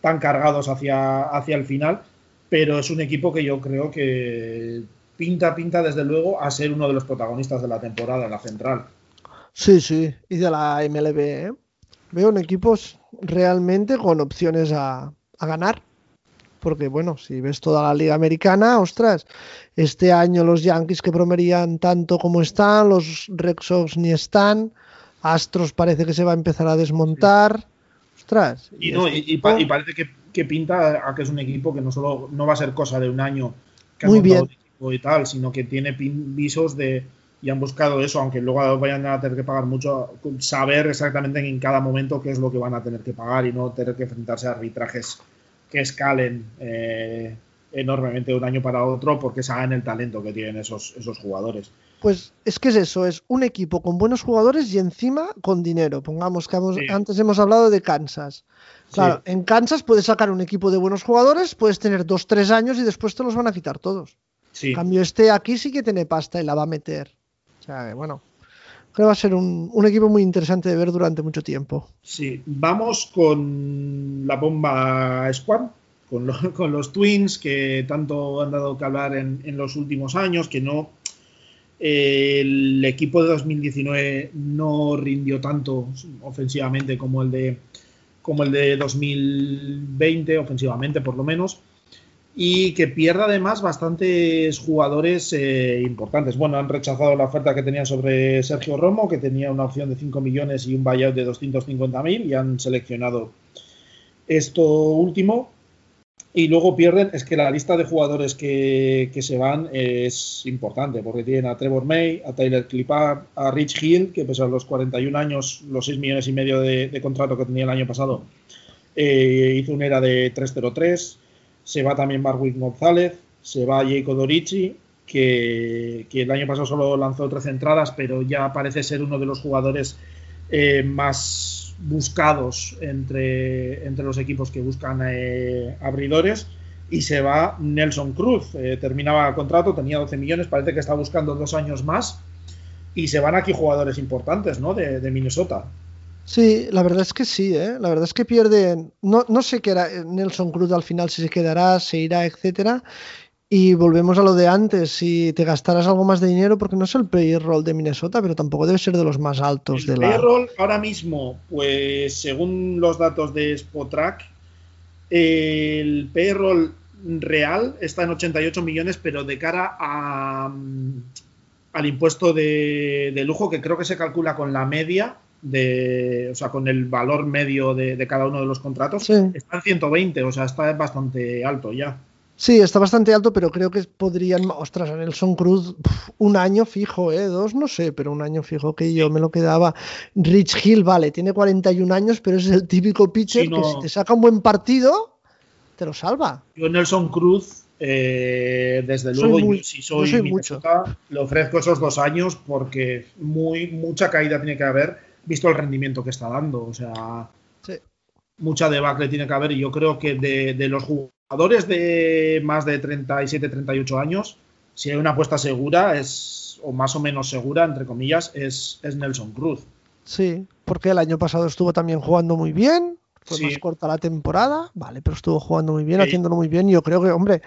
tan cargados hacia, hacia el final, pero es un equipo que yo creo que pinta, pinta desde luego a ser uno de los protagonistas de la temporada en la central.
Sí, sí, y de la MLB, ¿eh? Veo un equipos realmente con opciones a, a ganar porque bueno, si ves toda la liga americana, ostras, este año los Yankees que promerían tanto como están, los Red Sox ni están, Astros parece que se va a empezar a desmontar, ostras.
Y, y, no, este y, equipo... y, parece que, que, pinta a que es un equipo que no solo no va a ser cosa de un año que
Muy bien.
y tal, sino que tiene visos de y han buscado eso, aunque luego vayan a tener que pagar mucho, saber exactamente en cada momento qué es lo que van a tener que pagar y no tener que enfrentarse a arbitrajes que escalen eh, enormemente de un año para otro porque saben el talento que tienen esos, esos jugadores.
Pues es que es eso, es un equipo con buenos jugadores y encima con dinero. Pongamos que hemos, sí. antes hemos hablado de Kansas. Claro, sí. en Kansas puedes sacar un equipo de buenos jugadores, puedes tener dos, tres años y después te los van a quitar todos.
Sí.
En cambio, este aquí sí que tiene pasta y la va a meter. O sea, bueno, creo que va a ser un, equipo muy interesante de ver durante mucho tiempo.
Sí, vamos con la bomba Squad, con, lo, con los Twins que tanto han dado que hablar en, en los últimos años, que no. El equipo de 2019 no rindió tanto ofensivamente como el de como el de 2020, ofensivamente por lo menos y que pierda además bastantes jugadores eh, importantes. Bueno, han rechazado la oferta que tenían sobre Sergio Romo, que tenía una opción de 5 millones y un buyout de 250 mil, y han seleccionado esto último. Y luego pierden, es que la lista de jugadores que, que se van es importante, porque tienen a Trevor May, a Tyler Clippard, a Rich Hill, que pese a los 41 años, los 6 millones y medio de, de contrato que tenía el año pasado, eh, hizo una era de 303 se va también Marwin González, se va Jacob Dorici, que, el año pasado solo lanzó 13 entradas, pero ya parece ser uno de los jugadores eh, más buscados entre, entre, los equipos que buscan eh, abridores. Y se va Nelson Cruz, eh, terminaba contrato, tenía 12 millones, parece que está buscando dos años más. Y se van aquí jugadores importantes ¿no? de Minnesota.
Sí, la verdad es que sí, ¿eh? la verdad es que pierden, no, no sé qué era Nelson Cruz al final, si se quedará, se irá, etcétera. Y volvemos a lo de antes, si te gastaras algo más de dinero, porque no es el payroll de Minnesota, pero tampoco debe ser de los más altos
el
de la.
payroll ahora mismo, pues según los datos de Spotrack, el payroll real está en 88 millones, pero de cara a, al impuesto de, de lujo, que creo que se calcula con la media, de, o sea, con el valor medio de, de cada uno de los contratos,
Sí.
está en 120, o sea, está bastante alto ya.
Sí, está bastante alto, pero creo que podrían. Ostras, a Nelson Cruz, un año fijo, ¿eh? Dos, no sé, pero un año fijo que yo me lo quedaba. Rich Hill, vale, tiene 41 años, pero es el típico pitcher
no.
que si te saca un buen partido, te lo salva.
Yo Nelson Cruz, eh, desde
Soy
luego,
muy-
yo, si soy,
yo soy
Minnesota, le ofrezco esos dos años porque muy mucha caída tiene que haber, visto el rendimiento que está dando. O sea,
Sí.
mucha debacle tiene que haber y yo creo que de, de los jugadores de más de 37, 38 años, si hay una apuesta segura, es o más o menos segura, entre comillas, es, es Nelson Cruz.
Sí, porque el año pasado estuvo también jugando muy bien. Fue
Sí.
más corta la temporada, vale, pero estuvo jugando muy bien,
Sí.
haciéndolo muy bien. Y yo creo que, hombre,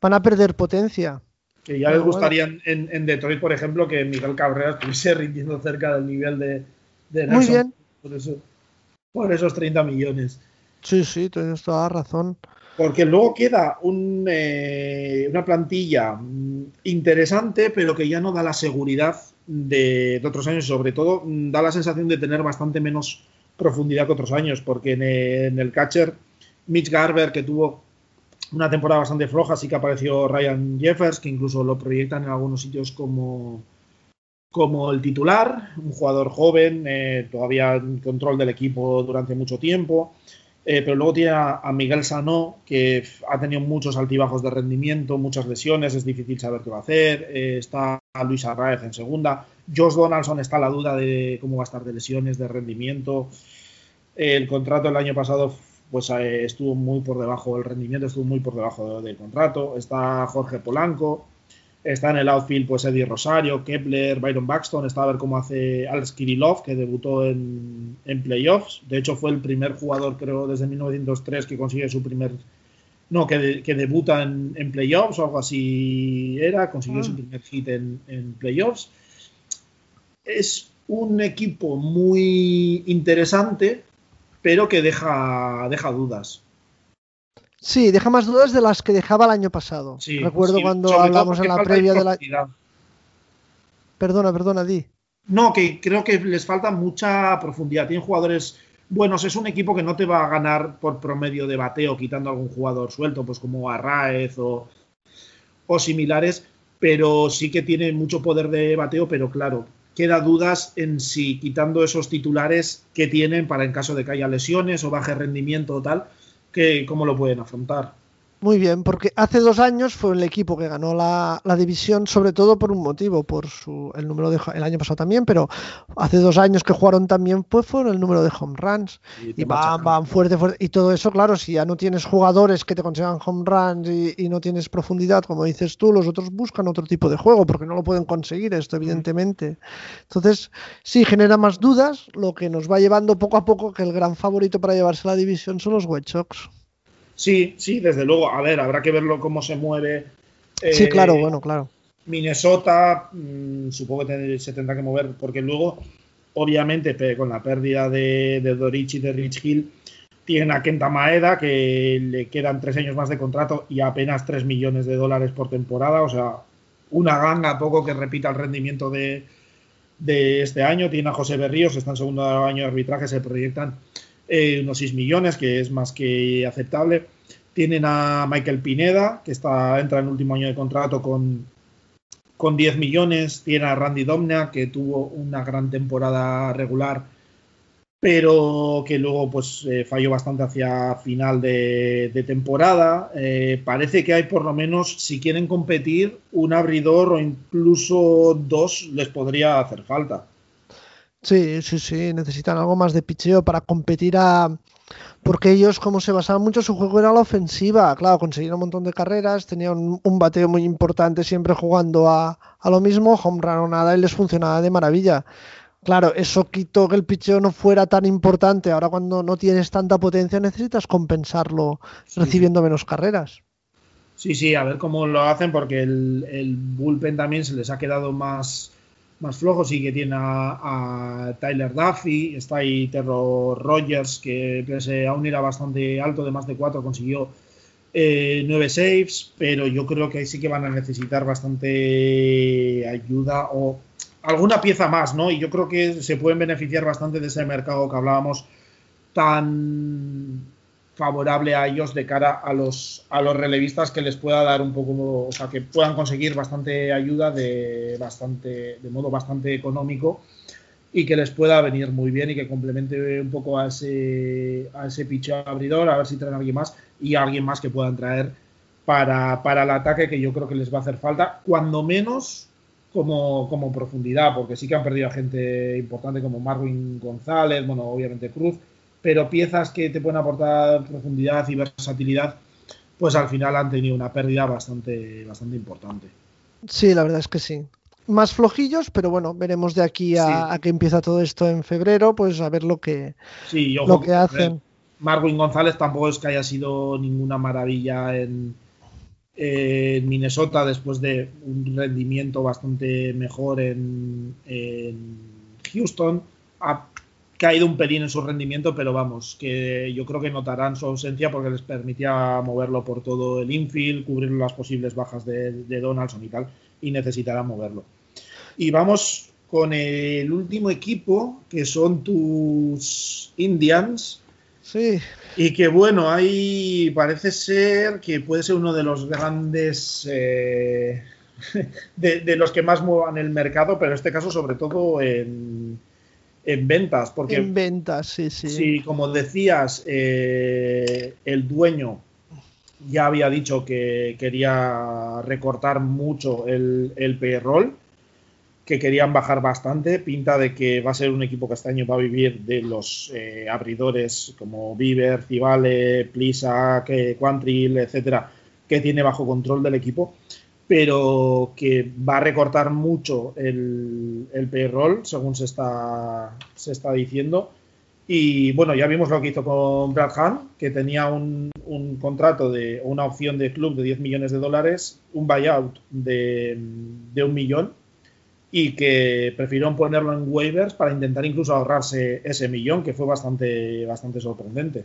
van a perder potencia.
Que ya
Pero
les gustaría en, en Detroit, por ejemplo, que Miguel Cabrera estuviese *laughs* rindiendo cerca del nivel de, de
Muy bien.
Por, eso, por esos 30 millones.
Sí, sí, tienes toda razón.
Porque luego queda un, eh, una plantilla mm, interesante, pero que ya no da la seguridad de, de otros años. Sobre todo, mm, da la sensación de tener bastante menos profundidad que otros años. Porque en, en el catcher, Mitch Garber, que tuvo una temporada bastante floja, sí que apareció Ryan Jeffers, que incluso lo proyectan en algunos sitios como, como el titular, un jugador joven, eh, todavía en control del equipo durante mucho tiempo. Eh, pero luego tiene a, Miguel Sanó, que ha tenido muchos altibajos de rendimiento, muchas lesiones, es difícil saber qué va a hacer. Eh, está Luis Arraez en segunda. Josh Donaldson está la duda de cómo va a estar de lesiones, de rendimiento. El contrato el año pasado pues eh, estuvo muy por debajo, el rendimiento estuvo muy por debajo del contrato. Está Jorge Polanco, está en el outfield pues Eddie Rosario, Kepler, Byron Buxton, está a ver cómo hace Alex Kirillov, que debutó en, en playoffs. De hecho, fue el primer jugador, creo, desde 1903 que consigue su primer... No, que, de- que debuta en, en playoffs o algo así era, consiguió
Ah.
su primer hit en, en playoffs. Es un equipo muy interesante, pero que deja, deja dudas.
Sí, deja más dudas de las que dejaba el año pasado.
Sí,
Recuerdo
sí,
cuando hablamos en la previa de la... Perdona, perdona, Di.
No, que creo que les falta mucha profundidad. Tienen jugadores buenos. Es un equipo que no te va a ganar por promedio de bateo, quitando algún jugador suelto, pues como Arraez o, o similares, pero sí que tiene mucho poder de bateo, pero claro, queda dudas en si quitando esos titulares que tienen para en caso de que haya lesiones o baje rendimiento o tal, que cómo lo pueden afrontar.
Muy bien, porque hace dos años fue el equipo que ganó la, la división, sobre todo por un motivo, por su el número de el año pasado también, pero hace dos años que jugaron también pues por el número de home runs
Y
van, van fuerte, fuerte y todo eso, claro, si ya no tienes jugadores que te consigan home runs y, y no tienes profundidad, como dices tú, los otros buscan otro tipo de juego porque no lo pueden conseguir esto, evidentemente. Entonces, sí genera más dudas, lo que nos va llevando poco a poco que el gran favorito para llevarse la división son los White Sox.
Sí, sí, desde luego. A ver, habrá que verlo cómo se mueve.
Sí,
eh,
claro, bueno, claro.
Minnesota, mmm, supongo que se tendrá que mover, porque luego, obviamente, con la pérdida de, de Dorich y de Rich Hill, tienen a Kenta Maeda, que le quedan tres años más de contrato y apenas 3 millones de dólares por temporada. O sea, una ganga poco que repita el rendimiento de, de este año. Tiene a José Berríos, está en segundo año de arbitraje, se proyectan eh, unos 6 millones, que es más que aceptable. Tienen a Michael Pineda, que está, entra en último año de contrato con, con 10 millones. Tiene a Randy Domna, que tuvo una gran temporada regular, pero que luego pues eh, falló bastante hacia final de, de temporada. Eh, parece que hay por lo menos, si quieren competir, un abridor o incluso dos les podría hacer falta.
Sí, sí, sí, necesitan algo más de picheo para competir a... Porque ellos, como se basaban mucho, su juego era la ofensiva. Claro, conseguían un montón de carreras, tenían un, un bateo muy importante siempre jugando a, a lo mismo, home run o nada, y les funcionaba de maravilla. Claro, eso quitó que el picheo no fuera tan importante. Ahora cuando no tienes tanta potencia necesitas compensarlo
Sí,
recibiendo menos carreras.
Sí, sí, a ver cómo lo hacen, porque el, el bullpen también se les ha quedado más, más flojo. Sí que tiene a, Tyler Duffy, está ahí Terro Rogers, que pese a un era bastante alto, de más de cuatro, consiguió eh, nueve saves, pero yo creo que ahí sí que van a necesitar bastante ayuda o alguna pieza más, ¿no? Y yo creo que se pueden beneficiar bastante de ese mercado que hablábamos tan favorable a ellos de cara a los, a los relevistas que les pueda dar un poco, o sea, que puedan conseguir bastante ayuda de, bastante, de modo bastante económico y que les pueda venir muy bien y que complemente un poco a ese, a ese picho abridor, a ver si traen a alguien más y a alguien más que puedan traer para, para el ataque que yo creo que les va a hacer falta, cuando menos como, como profundidad, porque sí que han perdido a gente importante como Marvin González, bueno, obviamente Cruz, pero piezas que te pueden aportar profundidad y versatilidad, pues al final han tenido una pérdida bastante, bastante importante.
Sí, la verdad es que sí. Más flojillos, pero bueno, veremos de aquí a,
Sí.
a que empieza todo esto en febrero, pues a ver lo que,
Sí, ojo
lo que hacen.
Marwin González tampoco es que haya sido ninguna maravilla en, en Minnesota después de un rendimiento bastante mejor en, en Houston. Ha caído un pelín en su rendimiento, pero vamos, que yo creo que notarán su ausencia porque les permitía moverlo por todo el infield, cubrir las posibles bajas de, de Donaldson y tal, y necesitarán moverlo. Y vamos con el último equipo, que son tus Indians.
Sí.
Y que bueno, ahí parece ser que puede ser uno de los grandes, eh, *laughs* de, de, los que más muevan el mercado, pero en este caso sobre todo en, en ventas. Porque,
en ventas, sí, sí.
Sí, como decías, eh, el dueño ya había dicho que quería recortar mucho el, el payroll, que querían bajar bastante. Pinta de que va a ser un equipo que este año va a vivir de los eh, abridores como Bieber, Civale, Plisa, Quantrill, etcétera, que tiene bajo control del equipo pero que va a recortar mucho el, el payroll, según se está, se está diciendo. Y bueno, ya vimos lo que hizo con Brad Hunt, que tenía un, un, contrato de una opción de club de 10 millones de dólares, un buyout de, de un millón, y que prefirieron ponerlo en waivers para intentar incluso ahorrarse ese millón, que fue bastante, bastante sorprendente.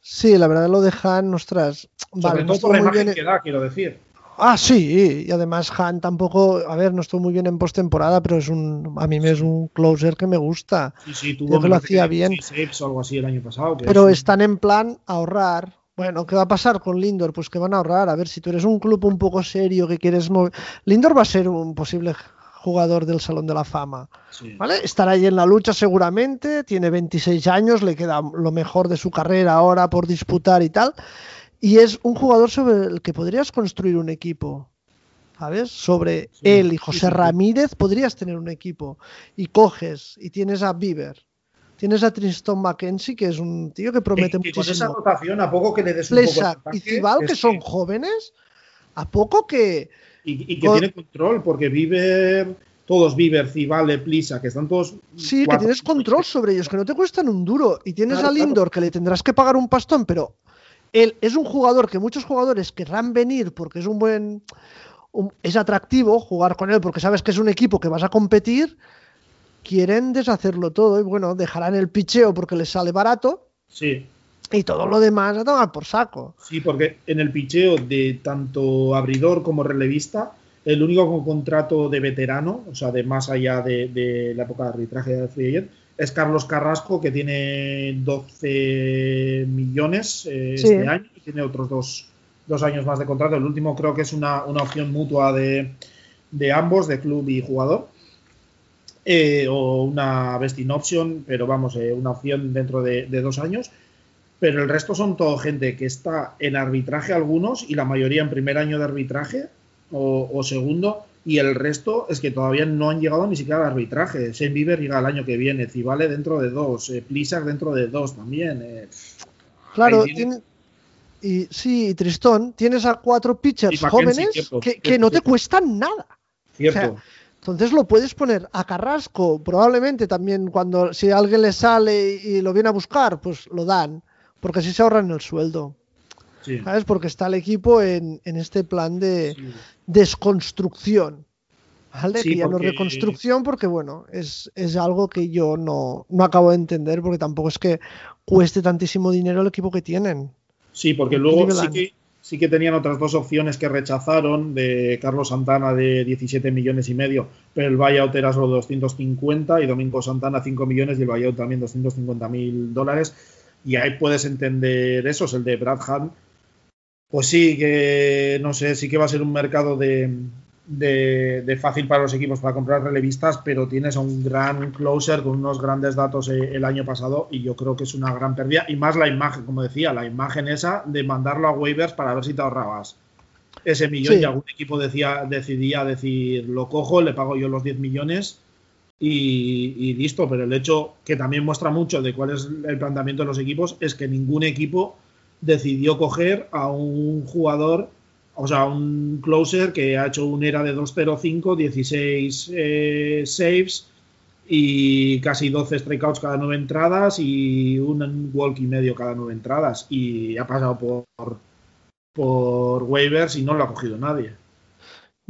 Sí, la verdad lo dejan, ostras.
Sobre vale, todo por la imagen bien... que da, quiero decir.
Ah, sí, y además Han tampoco, a ver, no estuvo muy bien en postemporada, pero es un, a mí me es un closer que me gusta.
Sí, sí, tuvo
que lo hacía bien.
o algo así el año pasado.
Pero es... están en plan ahorrar. Bueno, ¿qué va a pasar con Lindor? Pues que van a ahorrar. A ver, si tú eres un club un poco serio que quieres mover. Lindor va a ser un posible jugador del Salón de la Fama. Sí. ¿vale? Estará ahí en la lucha seguramente, tiene 26 años, le queda lo mejor de su carrera ahora por disputar y tal. Y es un jugador sobre el que podrías construir un equipo. ¿Sabes? Sobre sí, él y José sí, sí, Ramírez podrías tener un equipo. Y coges y tienes a Bieber. Tienes a Tristan McKenzie, que es un tío que promete
que, que
muchísimo.
Con esa rotación, a poco que le des un
Plesa
poco de
y Cibal, que son jóvenes, a poco que.
Y, y que con... tiene control, porque Bieber todos Bieber, Civale, Plisa, que están todos.
Sí, que tienes control sobre ellos, que no te cuestan un duro. Y tienes claro, a Lindor, claro. que le tendrás que pagar un pastón, pero él es un jugador que muchos jugadores querrán venir porque es un buen. Un, es atractivo jugar con él porque sabes que es un equipo que vas a competir. Quieren deshacerlo todo y bueno, dejarán el picheo porque les sale barato.
Sí.
Y todo lo demás a tomar por saco.
Sí, porque en el picheo de tanto abridor como relevista, el único con contrato de veterano, o sea, de más allá de, de la época de arbitraje de Free es Carlos Carrasco, que tiene 12 millones eh, sí. este año y tiene otros dos, dos, años más de contrato. El último creo que es una, una opción mutua de, de, ambos, de club y jugador. Eh, o una vesting option, pero vamos, eh, una opción dentro de, de, dos años. Pero el resto son todo gente que está en arbitraje algunos y la mayoría en primer año de arbitraje o, o segundo y el resto es que todavía no han llegado ni siquiera al arbitraje. Shane Bieber llega el año que viene, Civale dentro de dos, eh, Plisak dentro de dos también. Eh.
Claro, tiene... y sí, y Tristón, tienes a cuatro pitchers jóvenes cierto, que, no te cierto. cuestan nada.
Cierto.
O sea, entonces lo puedes poner a Carrasco, probablemente también cuando si alguien le sale y lo viene a buscar, pues lo dan, porque así se ahorran el sueldo.
Sí.
¿Sabes? Porque está el equipo en, en este plan de sí. desconstrucción. ¿Vale?
Sí,
que ya
porque...
no reconstrucción, porque bueno, es, es algo que yo no, no, acabo de entender, porque tampoco es que cueste tantísimo dinero el equipo que tienen.
Sí, porque luego sí que, sí que tenían otras dos opciones que rechazaron, de Carlos Santana de 17 millones y medio, pero el buyout era solo 250 y Domingo Santana 5 millones y el buyout también 250 mil dólares. Y ahí puedes entender eso, es el de Brad Hunt, pues sí, que no sé, sí que va a ser un mercado de, de, de, fácil para los equipos para comprar relevistas, pero tienes a un gran closer con unos grandes datos eh, el año pasado y yo creo que es una gran pérdida. Y más la imagen, como decía, la imagen esa de mandarlo a waivers para ver si te ahorrabas ese millón sí. y algún equipo decía, decidía decir, lo cojo, le pago yo los 10 millones y, y, listo. Pero el hecho que también muestra mucho de cuál es el planteamiento de los equipos es que ningún equipo decidió coger a un jugador, o sea, un closer que ha hecho un era de 2.05, 16 eh, saves y casi 12 strikeouts cada nueve entradas y un walk y medio cada nueve entradas y ha pasado por, por waivers y no lo ha cogido nadie.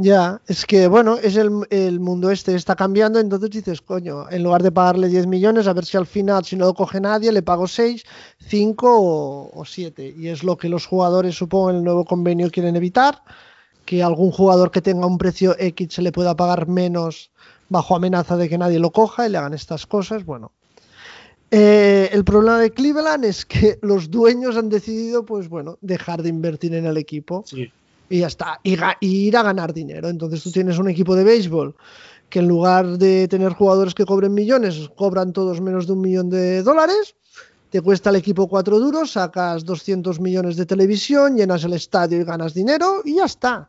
Ya, es que bueno, es el, el, mundo este está cambiando, entonces dices, coño, en lugar de pagarle 10 millones, a ver si al final, si no lo coge nadie, le pago 6, 5 o, o 7. Y es lo que los jugadores, supongo, en el nuevo convenio quieren evitar, que algún jugador que tenga un precio X se le pueda pagar menos bajo amenaza de que nadie lo coja y le hagan estas cosas. Bueno, eh, el problema de Cleveland es que los dueños han decidido, pues bueno, dejar de invertir en el equipo.
Sí.
Y ya está, y, ir a ganar dinero. Entonces tú tienes un equipo de béisbol que en lugar de tener jugadores que cobren millones, cobran todos menos de un millón de dólares. Te cuesta el equipo cuatro duros, sacas 200 millones de televisión, llenas el estadio y ganas dinero y ya está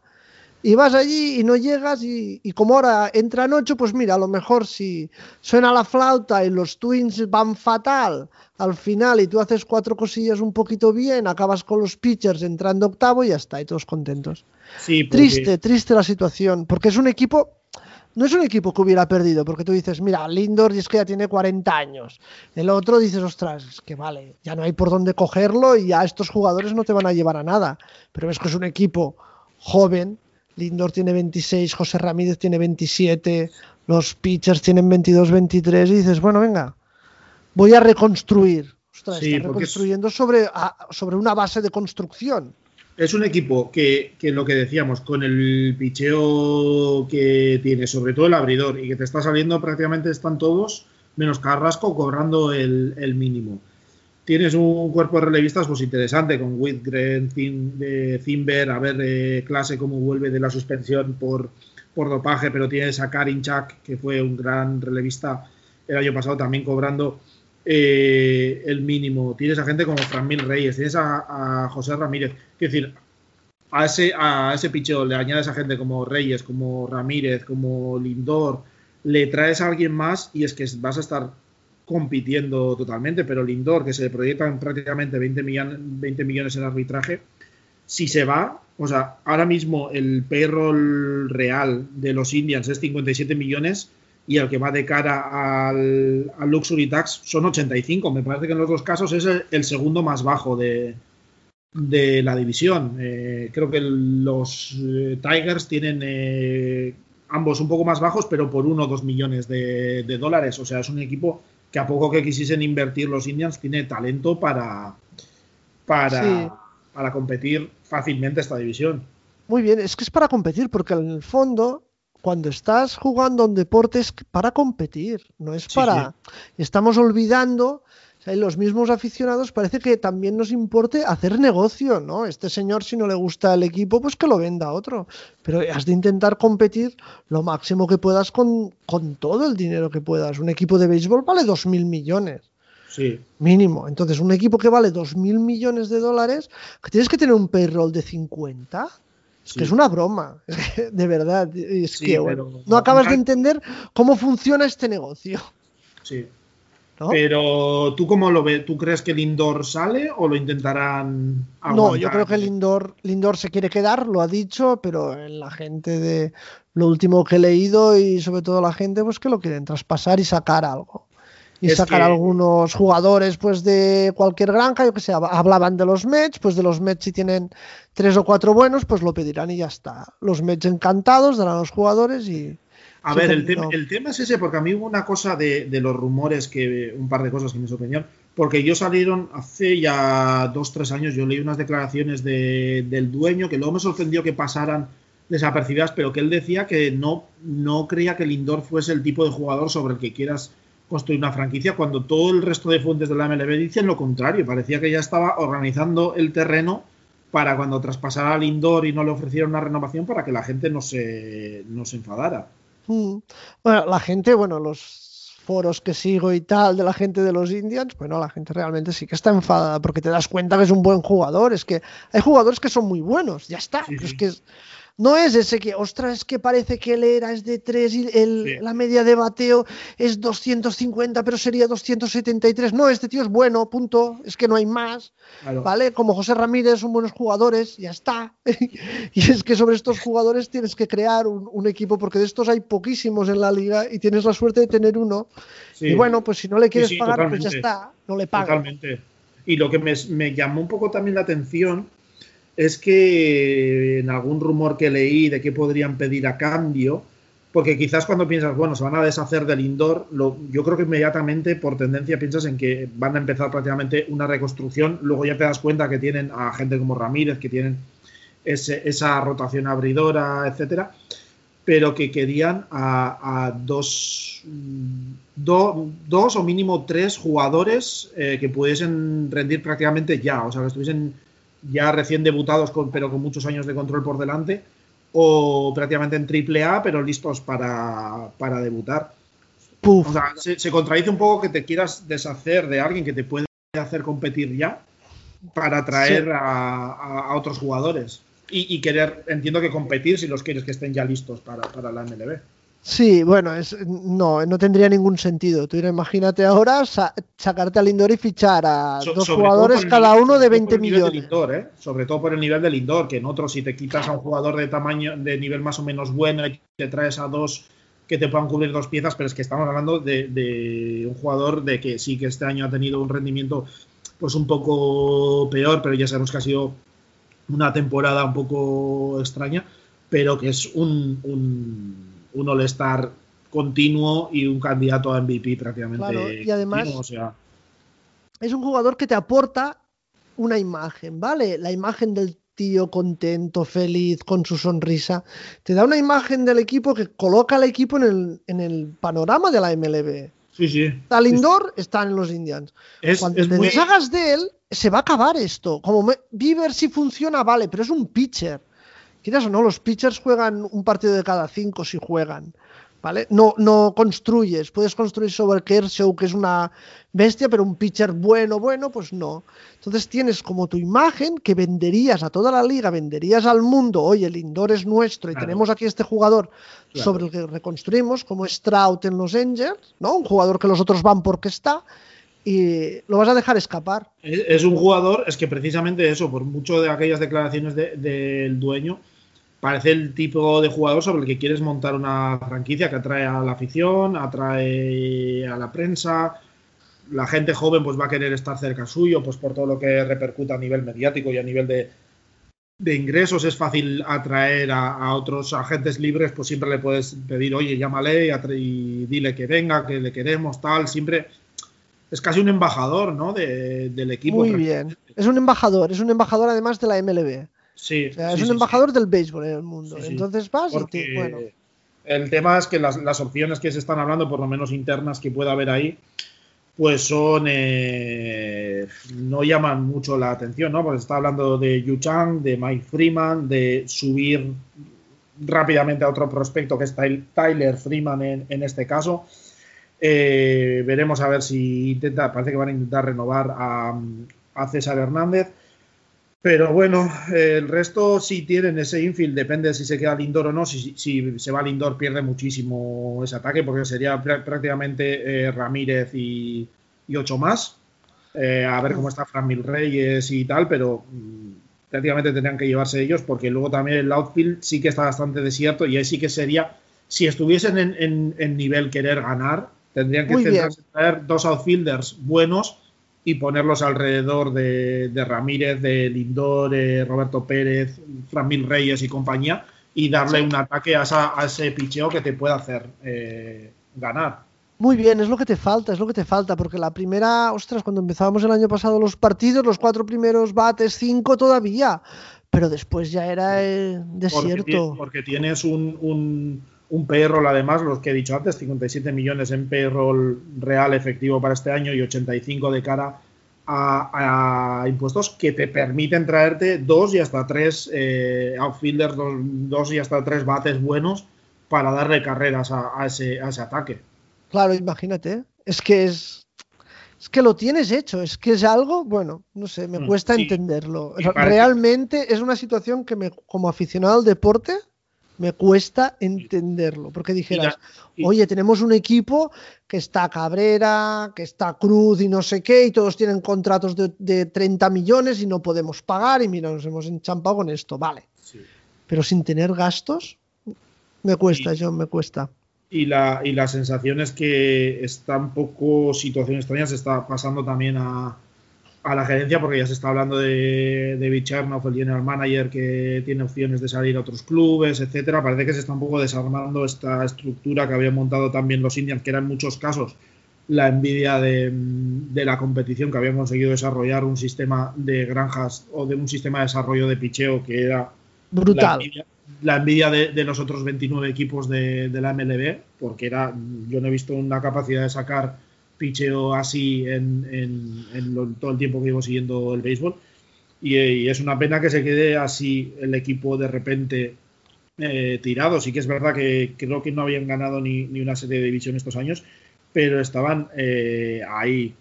y vas allí y no llegas y, y, como ahora entran ocho, pues mira, a lo mejor si suena la flauta y los Twins van fatal al final y tú haces cuatro cosillas un poquito bien, acabas con los pitchers entrando octavo y ya está, y todos contentos.
Sí, porque...
Triste, triste la situación, porque es un equipo... No es un equipo que hubiera perdido, porque tú dices, mira, Lindor es que ya tiene 40 años. El otro dices, ostras, es que vale, ya no hay por dónde cogerlo y ya estos jugadores no te van a llevar a nada. Pero ves que es un equipo joven, Lindor tiene 26, José Ramírez tiene 27, los pitchers tienen 22, 23 y dices, bueno, venga, voy a reconstruir. Ostras,
Sí,
está reconstruyendo sobre, a- sobre una base de construcción.
Es un equipo que, que lo que decíamos, con el picheo que tiene, sobre todo el abridor, y que te está saliendo prácticamente están todos, menos Carrasco, cobrando el, el mínimo. Tienes un cuerpo de relevistas pues interesante, con Whitgren, Zimber, a ver eh, clase cómo vuelve de la suspensión por, por dopaje, pero tienes a Karin Chak, que fue un gran relevista el año pasado también cobrando eh, el mínimo. Tienes a gente como Franmil Reyes, tienes a, José Ramírez. Quiero decir, a ese, a le añades a gente como Reyes, como Ramírez, como Lindor, le traes a alguien más y es que vas a estar compitiendo totalmente, pero Lindor, que se le proyectan prácticamente 20, millones 20 millones en arbitraje, si se va, o sea, ahora mismo el payroll real de los Indians es 57 millones y el que va de cara al, al Luxury Tax son 85. Me parece que en los dos casos es el, segundo más bajo de, la división. Eh, creo que los eh, Tigers tienen eh, ambos un poco más bajos, pero por uno o dos millones de, dólares. O sea, es un equipo que a poco que quisiesen invertir los Indians tiene talento para, para,
Sí.
para competir fácilmente esta división.
Muy bien, es que es para competir, porque en el fondo, cuando estás jugando un deporte es para competir, no es
Sí,
para... Estamos olvidando, o sea, los mismos aficionados parece que también nos importe hacer negocio, ¿no? Este señor si no le gusta el equipo, pues que lo venda a otro. Pero has de intentar competir lo máximo que puedas con, con todo el dinero que puedas. Un equipo de béisbol vale 2.000 millones
Sí,
mínimo. Entonces, un equipo que vale 2.000 millones de dólares, que tienes que tener un payroll de 50, es
sí.
que es una broma, de verdad. Es
Sí,
que bueno, no acabas de entender cómo funciona este negocio.
sí.
¿No?
Pero tú cómo lo ves? ¿Tú crees que Lindor sale o lo intentarán
No, yo
aguantar?
creo que Lindor, Lindor se quiere quedar, lo ha dicho, pero la gente de lo último que he leído y sobre todo la gente, pues que lo quieren traspasar y sacar algo. Y
Es
sacar
que-
algunos jugadores pues de cualquier granja, yo que sé, hablaban de los Mets, pues de los Mets si tienen tres o cuatro buenos, pues lo pedirán y ya está. Los Mets encantados darán a los jugadores y...
A ver, el, tema es ese, porque a mí hubo una cosa de, de los rumores, que un par de cosas que me sorprendieron, porque yo salieron hace ya dos, tres años, yo leí unas declaraciones de- del dueño que luego me sorprendió que pasaran desapercibidas, pero que él decía que no, no creía que Lindor fuese el tipo de jugador sobre el que quieras construir una franquicia, cuando todo el resto de fuentes de la MLB dicen lo contrario, parecía que ya estaba organizando el terreno para cuando traspasara a Lindor y no le ofreciera una renovación para que la gente no se, no se enfadara.
Mm. Bueno, la gente, bueno, los foros que sigo y tal de la gente de los Indians, bueno, la gente realmente sí que está enfadada porque te das cuenta que es un buen jugador. Es que hay jugadores que son muy buenos, ya está.
Sí,
es que es- no es ese que, ostras, es que parece que él era es de 3 y el-
Sí.
la media de bateo es 250, pero sería 273. No, este tío es bueno, punto. Es que no hay más.
Claro.
¿Vale? Como José Ramírez son buenos jugadores, ya está. *laughs* y es que sobre estos jugadores tienes que crear un, un equipo, porque de estos hay poquísimos en la liga y tienes la suerte de tener uno.
Sí.
Y bueno, pues si no le quieres
sí,
pagar, pues ya
totalmente.
está, no le pagas.
Totalmente. Y lo que me, me llamó un poco también la atención es que en algún rumor que leí de que podrían pedir a cambio, porque quizás cuando piensas, bueno, se van a deshacer del indoor, lo, yo creo que inmediatamente por tendencia piensas en que van a empezar prácticamente una reconstrucción, luego ya te das cuenta que tienen a gente como Ramírez, que tienen esa rotación abridora, etcétera, pero que querían a, dos, do, dos o mínimo tres jugadores eh, que pudiesen rendir prácticamente ya, o sea, que estuviesen ya recién debutados, con, pero con muchos años de control por delante, o prácticamente en triple A, pero listos para, para debutar.
Puf.
O sea, se, se, contradice un poco que te quieras deshacer de alguien que te puede hacer competir ya para atraer sí. a, a, a, otros jugadores. Y, y, querer, entiendo que competir si los quieres que estén ya listos para, para la MLB.
Sí, bueno, es, no, no tendría ningún sentido. Tú imagínate ahora sa sacarte al Lindor y fichar a so, dos jugadores cada uno de 20 millones.
Lindor, ¿eh? Sobre todo por el nivel del Lindor, que en otros si te quitas a un jugador de tamaño, de nivel más o menos bueno y te traes a dos que te puedan cubrir dos piezas, pero es que estamos hablando de, de un jugador de que sí que este año ha tenido un rendimiento pues un poco peor, pero ya sabemos que ha sido una temporada un poco extraña, pero que es un, un un All-Star continuo y un candidato a MVP prácticamente.
Claro, y además
continuo, o sea.
es un jugador que te aporta una imagen, ¿vale? La imagen del tío contento, feliz, con su sonrisa. Te da una imagen del equipo que coloca al equipo en el, en el panorama de la MLB.
Sí, sí.
Está Lindor, están en los Indians.
Es,
Cuando
es
te
muy...
deshagas de él, se va a acabar esto. Como me... Bieber sí funciona, vale, pero es un pitcher quieras o no, los pitchers juegan un partido de cada cinco si juegan. ¿Vale? No, no construyes, puedes construir sobre Kershaw, que es una bestia, pero un pitcher bueno, bueno, pues no. Entonces tienes como tu imagen que venderías a toda la liga, venderías al mundo, oye, el indoor es nuestro y
Claro.
tenemos aquí este jugador
Claro.
sobre el que reconstruimos, como Strout en los Angels, ¿no? Un jugador que los otros van porque está, y lo vas a dejar escapar.
Es, es un jugador, es que precisamente eso, por mucho de aquellas declaraciones de- del dueño, parece el tipo de jugador sobre el que quieres montar una franquicia que atrae a la afición, atrae a la prensa. La gente joven pues va a querer estar cerca suyo, pues por todo lo que repercuta a nivel mediático y a nivel de, de ingresos. Es fácil atraer a, otros agentes libres, pues siempre le puedes pedir, oye, llámale y, y dile que venga, que le queremos, tal. Siempre es casi un embajador, ¿no? De- del equipo.
Muy bien. Es un embajador, es un embajador además de la MLB.
Sí,
O sea,
sí,
es un embajador del béisbol en el mundo. Entonces vas y te, bueno,
el tema es que las, las opciones que se están hablando, por lo menos internas que pueda haber ahí, pues son eh, no llaman mucho la atención, ¿no? Porque se está hablando de Yu Chang, de Mike Freeman, de subir rápidamente a otro prospecto que es Tyl- Tyler Freeman en, en este caso. Eh, veremos a ver si intenta, parece que van a intentar renovar a, a César Hernández. Pero bueno, el resto sí tienen ese infield, depende de si se queda Lindor o no. Si, si se va Lindor, pierde muchísimo ese ataque, porque sería prá- prácticamente eh, Ramírez y, y ocho más. Eh, a ver cómo está Fran Mil Reyes y tal, pero mm, prácticamente tendrían que llevarse ellos, porque luego también el outfield sí que está bastante desierto y ahí sí que sería, si estuviesen en, en- en nivel querer ganar, tendrían que traer dos outfielders buenos y ponerlos alrededor de, de Ramírez, de Lindor, Roberto Pérez, Fran Mil Reyes y compañía, y darle un ataque a, esa- a ese picheo que te pueda hacer eh, ganar.
Muy bien, es lo que te falta, es lo que te falta, porque la primera, ostras, cuando empezábamos el año pasado los partidos, los cuatro primeros bates, cinco todavía, pero después ya era eh, desierto.
porque tienes un, un, un payroll, además, los que he dicho antes, 57 millones en payroll real efectivo para este año y 85 de cara a, a impuestos que te permiten traerte dos y hasta tres eh, outfielders, dos, dos y hasta tres bates buenos para darle carreras a, a ese, a ese ataque.
Claro, imagínate, es que es, es que lo tienes hecho, es que es algo, bueno, no sé, me
Mm,
cuesta
sí.
entenderlo. Realmente es una situación que me, como aficionado al deporte, me cuesta entenderlo, porque dijeras, oye, tenemos un equipo que está Cabrera, que está Cruz y no sé qué, y todos tienen contratos de, de 30 millones y no podemos pagar, y mira, nos hemos enchampado con esto, vale. Pero sin tener gastos, me cuesta, John, me cuesta.
Y la, y la sensación es que está un poco situación extraña, se está pasando también a, a la gerencia, porque ya se está hablando de, de Bichernov, el general manager, que tiene opciones de salir a otros clubes, etcétera. Parece que se está un poco desarmando esta estructura que habían montado también los Indians, que era en muchos casos la envidia de, de, la competición, que habían conseguido desarrollar un sistema de granjas o de un sistema de desarrollo de picheo que era
brutal.
La envidia, la envidia de, de, los otros 29 equipos de, de, la MLB, porque era, yo no he visto una capacidad de sacar picheo así en, en, en lo, todo el tiempo que llevo siguiendo el béisbol. Y, y, es una pena que se quede así el equipo de repente eh, tirado. Sí que es verdad que creo que no habían ganado ni, ni una serie de división estos años, pero estaban eh, ahí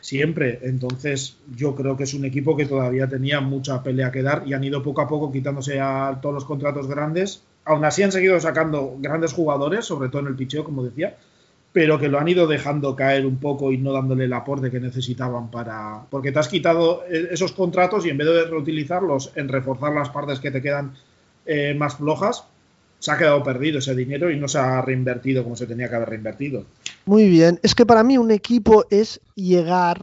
siempre. Entonces, yo creo que es un equipo que todavía tenía mucha pelea que dar y han ido poco a poco quitándose a todos los contratos grandes. Aún así han seguido sacando grandes jugadores, sobre todo en el picheo, como decía, pero que lo han ido dejando caer un poco y no dándole el aporte que necesitaban para. Porque te has quitado eh, esos contratos y en vez de reutilizarlos en reforzar las partes que te quedan eh, más flojas, se ha quedado perdido ese dinero y no se ha reinvertido como se tenía que haber reinvertido.
Muy bien, es que para mí un equipo es llegar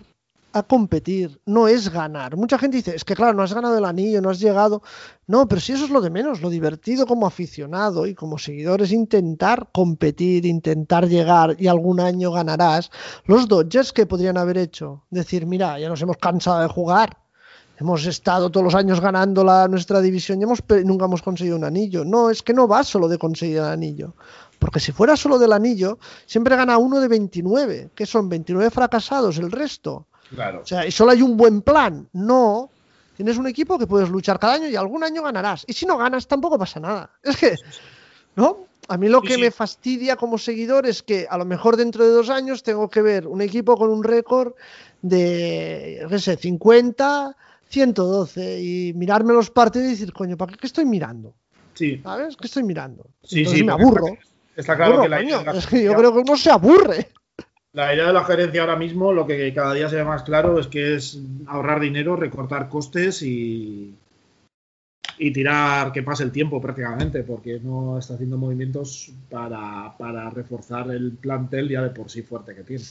a competir, no es ganar. Mucha gente dice, es que claro, no has ganado el anillo, no has llegado. No, pero si eso es lo de menos, lo divertido como aficionado y como seguidor es intentar competir, intentar llegar y algún año ganarás. Los Dodgers que podrían haber hecho, decir, mira, ya nos hemos cansado de jugar, hemos estado todos los años ganando la, nuestra división y hemos, nunca hemos conseguido un anillo. No, es que no va solo de conseguir el anillo. Porque si fuera solo del anillo, siempre gana uno de 29, que son 29 fracasados, el resto.
Claro.
O sea, y solo hay un buen plan. No. Tienes un equipo que puedes luchar cada año y algún año ganarás. Y si no ganas, tampoco pasa nada. Es que, ¿no? A mí lo
Sí,
que
sí.
me fastidia como seguidor es que a lo mejor dentro de dos años tengo que ver un equipo con un récord de, qué sé, 50, 112 y mirarme los partidos y decir, coño, ¿para qué, estoy mirando?
Sí,
¿Sabes? ¿Qué estoy mirando?
sí,
Entonces
sí.
me aburro.
Está, está claro que la
coño.
la
Es que yo creo que uno se aburre.
La idea de la gerencia ahora mismo, lo que cada día se ve más claro es que es ahorrar dinero, recortar costes y, tirar que pase el tiempo prácticamente, porque no está haciendo movimientos para, reforzar el plantel ya de por sí fuerte que tiene.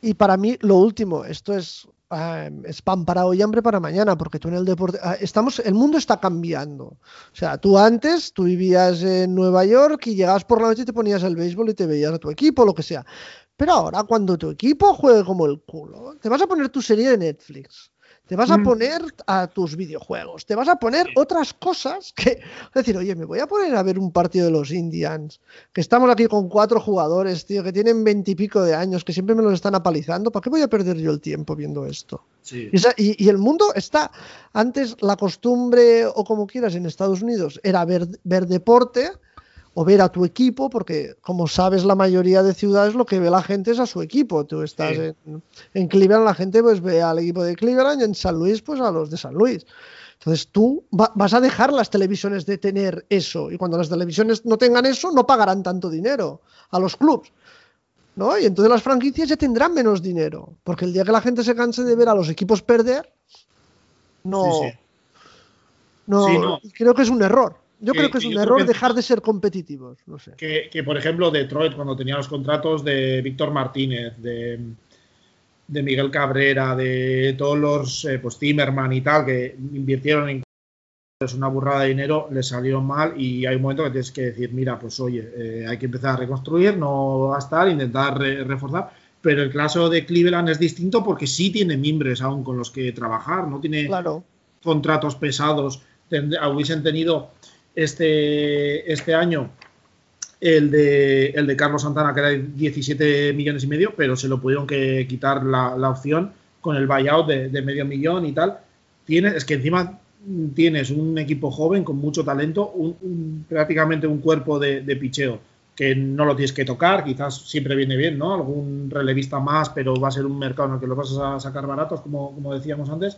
Y para mí, lo último, esto es, eh, pan para hoy, hambre para mañana, porque tú en el deporte, ah, estamos, el mundo está cambiando. O sea, tú antes, tú vivías en Nueva York y llegabas por la noche y te ponías el béisbol y te veías a tu equipo, lo que sea. Pero ahora, cuando tu equipo juegue como el culo, te vas a poner tu serie de Netflix. Te vas a
Mm.
poner a tus videojuegos, te vas a poner otras cosas que, es decir, oye, me voy a poner a ver un partido de los Indians, que estamos aquí con cuatro jugadores, tío, que tienen veintipico de años, que siempre me los están apalizando, ¿para qué voy a perder yo el tiempo viendo esto?
Sí.
Y, el mundo está, antes la costumbre, o como quieras, en Estados Unidos, era ver, ver deporte o ver a tu equipo, porque como sabes, la mayoría de ciudades lo que ve la gente es a su equipo. Tú estás
Sí.
en, en Cleveland, la gente pues ve al equipo de Cleveland y en San Luis, pues a los de San Luis. Entonces tú va- vas a dejar las televisiones de tener eso y cuando las televisiones no tengan eso no pagarán tanto dinero a los clubs. ¿no? Y entonces las franquicias ya tendrán menos dinero, porque el día que la gente se canse de ver a los equipos perder, no,
Sí, sí.
no,
Sí, no.
y creo que es un error. Yo
Que-
creo que es un error dejar de ser competitivos, no sé.
Que, que, por ejemplo, Detroit, cuando tenía los contratos de Víctor Martínez, de, de Miguel Cabrera, de todos los, eh, pues Zimmerman y tal, que invirtieron en es una burrada de dinero, les salió mal y hay un momento que tienes que decir, mira, pues oye, eh, hay que empezar a reconstruir, no gastar, intentar re- reforzar. Pero el caso de Cleveland es distinto porque sí tiene mimbres aún con los que trabajar, no tiene
Claro,
contratos pesados. Hubiesen tenido este, este año el de, el de Carlos Santana, que era de 17 millones y medio, pero se lo pudieron que quitar la, la opción con el buyout de, medio millón y tal. Tienes, es que encima tienes un equipo joven con mucho talento, un- prácticamente un cuerpo de, de picheo que no lo tienes que tocar, quizás siempre viene bien, ¿no? Algún relevista más, pero va a ser un mercado en el que lo vas a sacar baratos, como, como decíamos antes.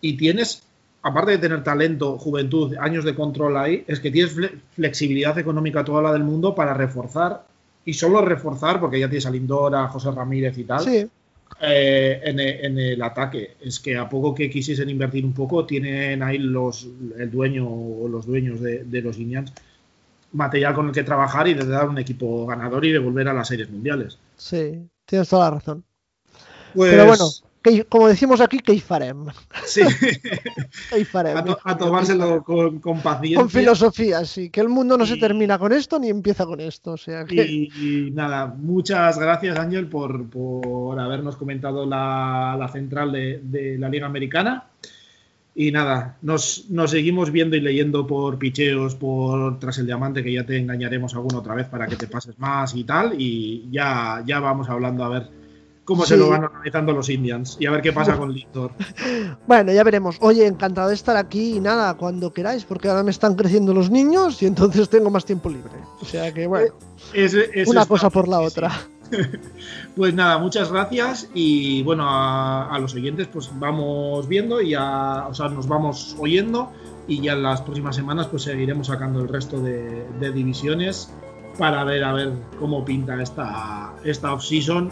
Y tienes, aparte de tener talento, juventud, años de control ahí, es que tienes fle- flexibilidad económica toda la del mundo para reforzar y solo reforzar, porque ya tienes a Lindor, a José Ramírez y tal,
sí,
eh, en, e- en el ataque. Es que a poco que quisiesen invertir un poco, tienen ahí los, el dueño o los dueños de, de los Indians material con el que trabajar y de dar un equipo ganador y de volver a las series mundiales.
sí, tienes toda la razón.
Pues,
Pero bueno, que, como decimos aquí, que farem.
Sí. *laughs*
Que farem.
a, to- a tomárselo con, con paciencia.
Con filosofía, sí, que el mundo no se termina con esto ni empieza con esto. O sea que.
Y, y nada, muchas gracias Ángel por, por habernos comentado la, la central de, de la Liga Americana. Y nada, nos, nos seguimos viendo y leyendo por picheos, por Tras el Diamante, que ya te engañaremos alguna otra vez para que te pases más y tal. Y ya, ya vamos hablando a ver cómo se lo van organizando los Indians y a ver qué pasa con Litor. *laughs*
Bueno, ya veremos. Oye, encantado de estar aquí y nada, cuando queráis, porque ahora me están creciendo los niños y entonces tengo más tiempo libre. O sea que, bueno,
Ese- eso
una cosa por la otra. *laughs*
Pues nada, muchas gracias y bueno, a, a los oyentes pues vamos viendo y a, o sea, nos vamos oyendo y ya en las próximas semanas pues seguiremos sacando el resto de, de divisiones para ver a ver cómo pinta esta, esta off-season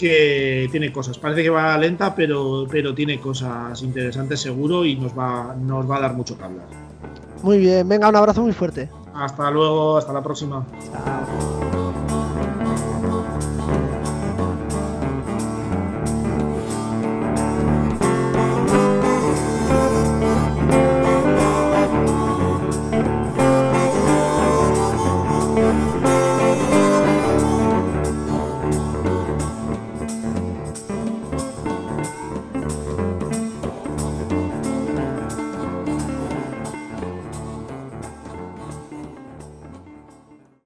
que tiene cosas. Parece que va lenta, pero, pero tiene cosas interesantes seguro y nos va, nos va a dar mucho que hablar.
Muy bien, venga, un abrazo muy fuerte.
Hasta luego, hasta la próxima.
Chao.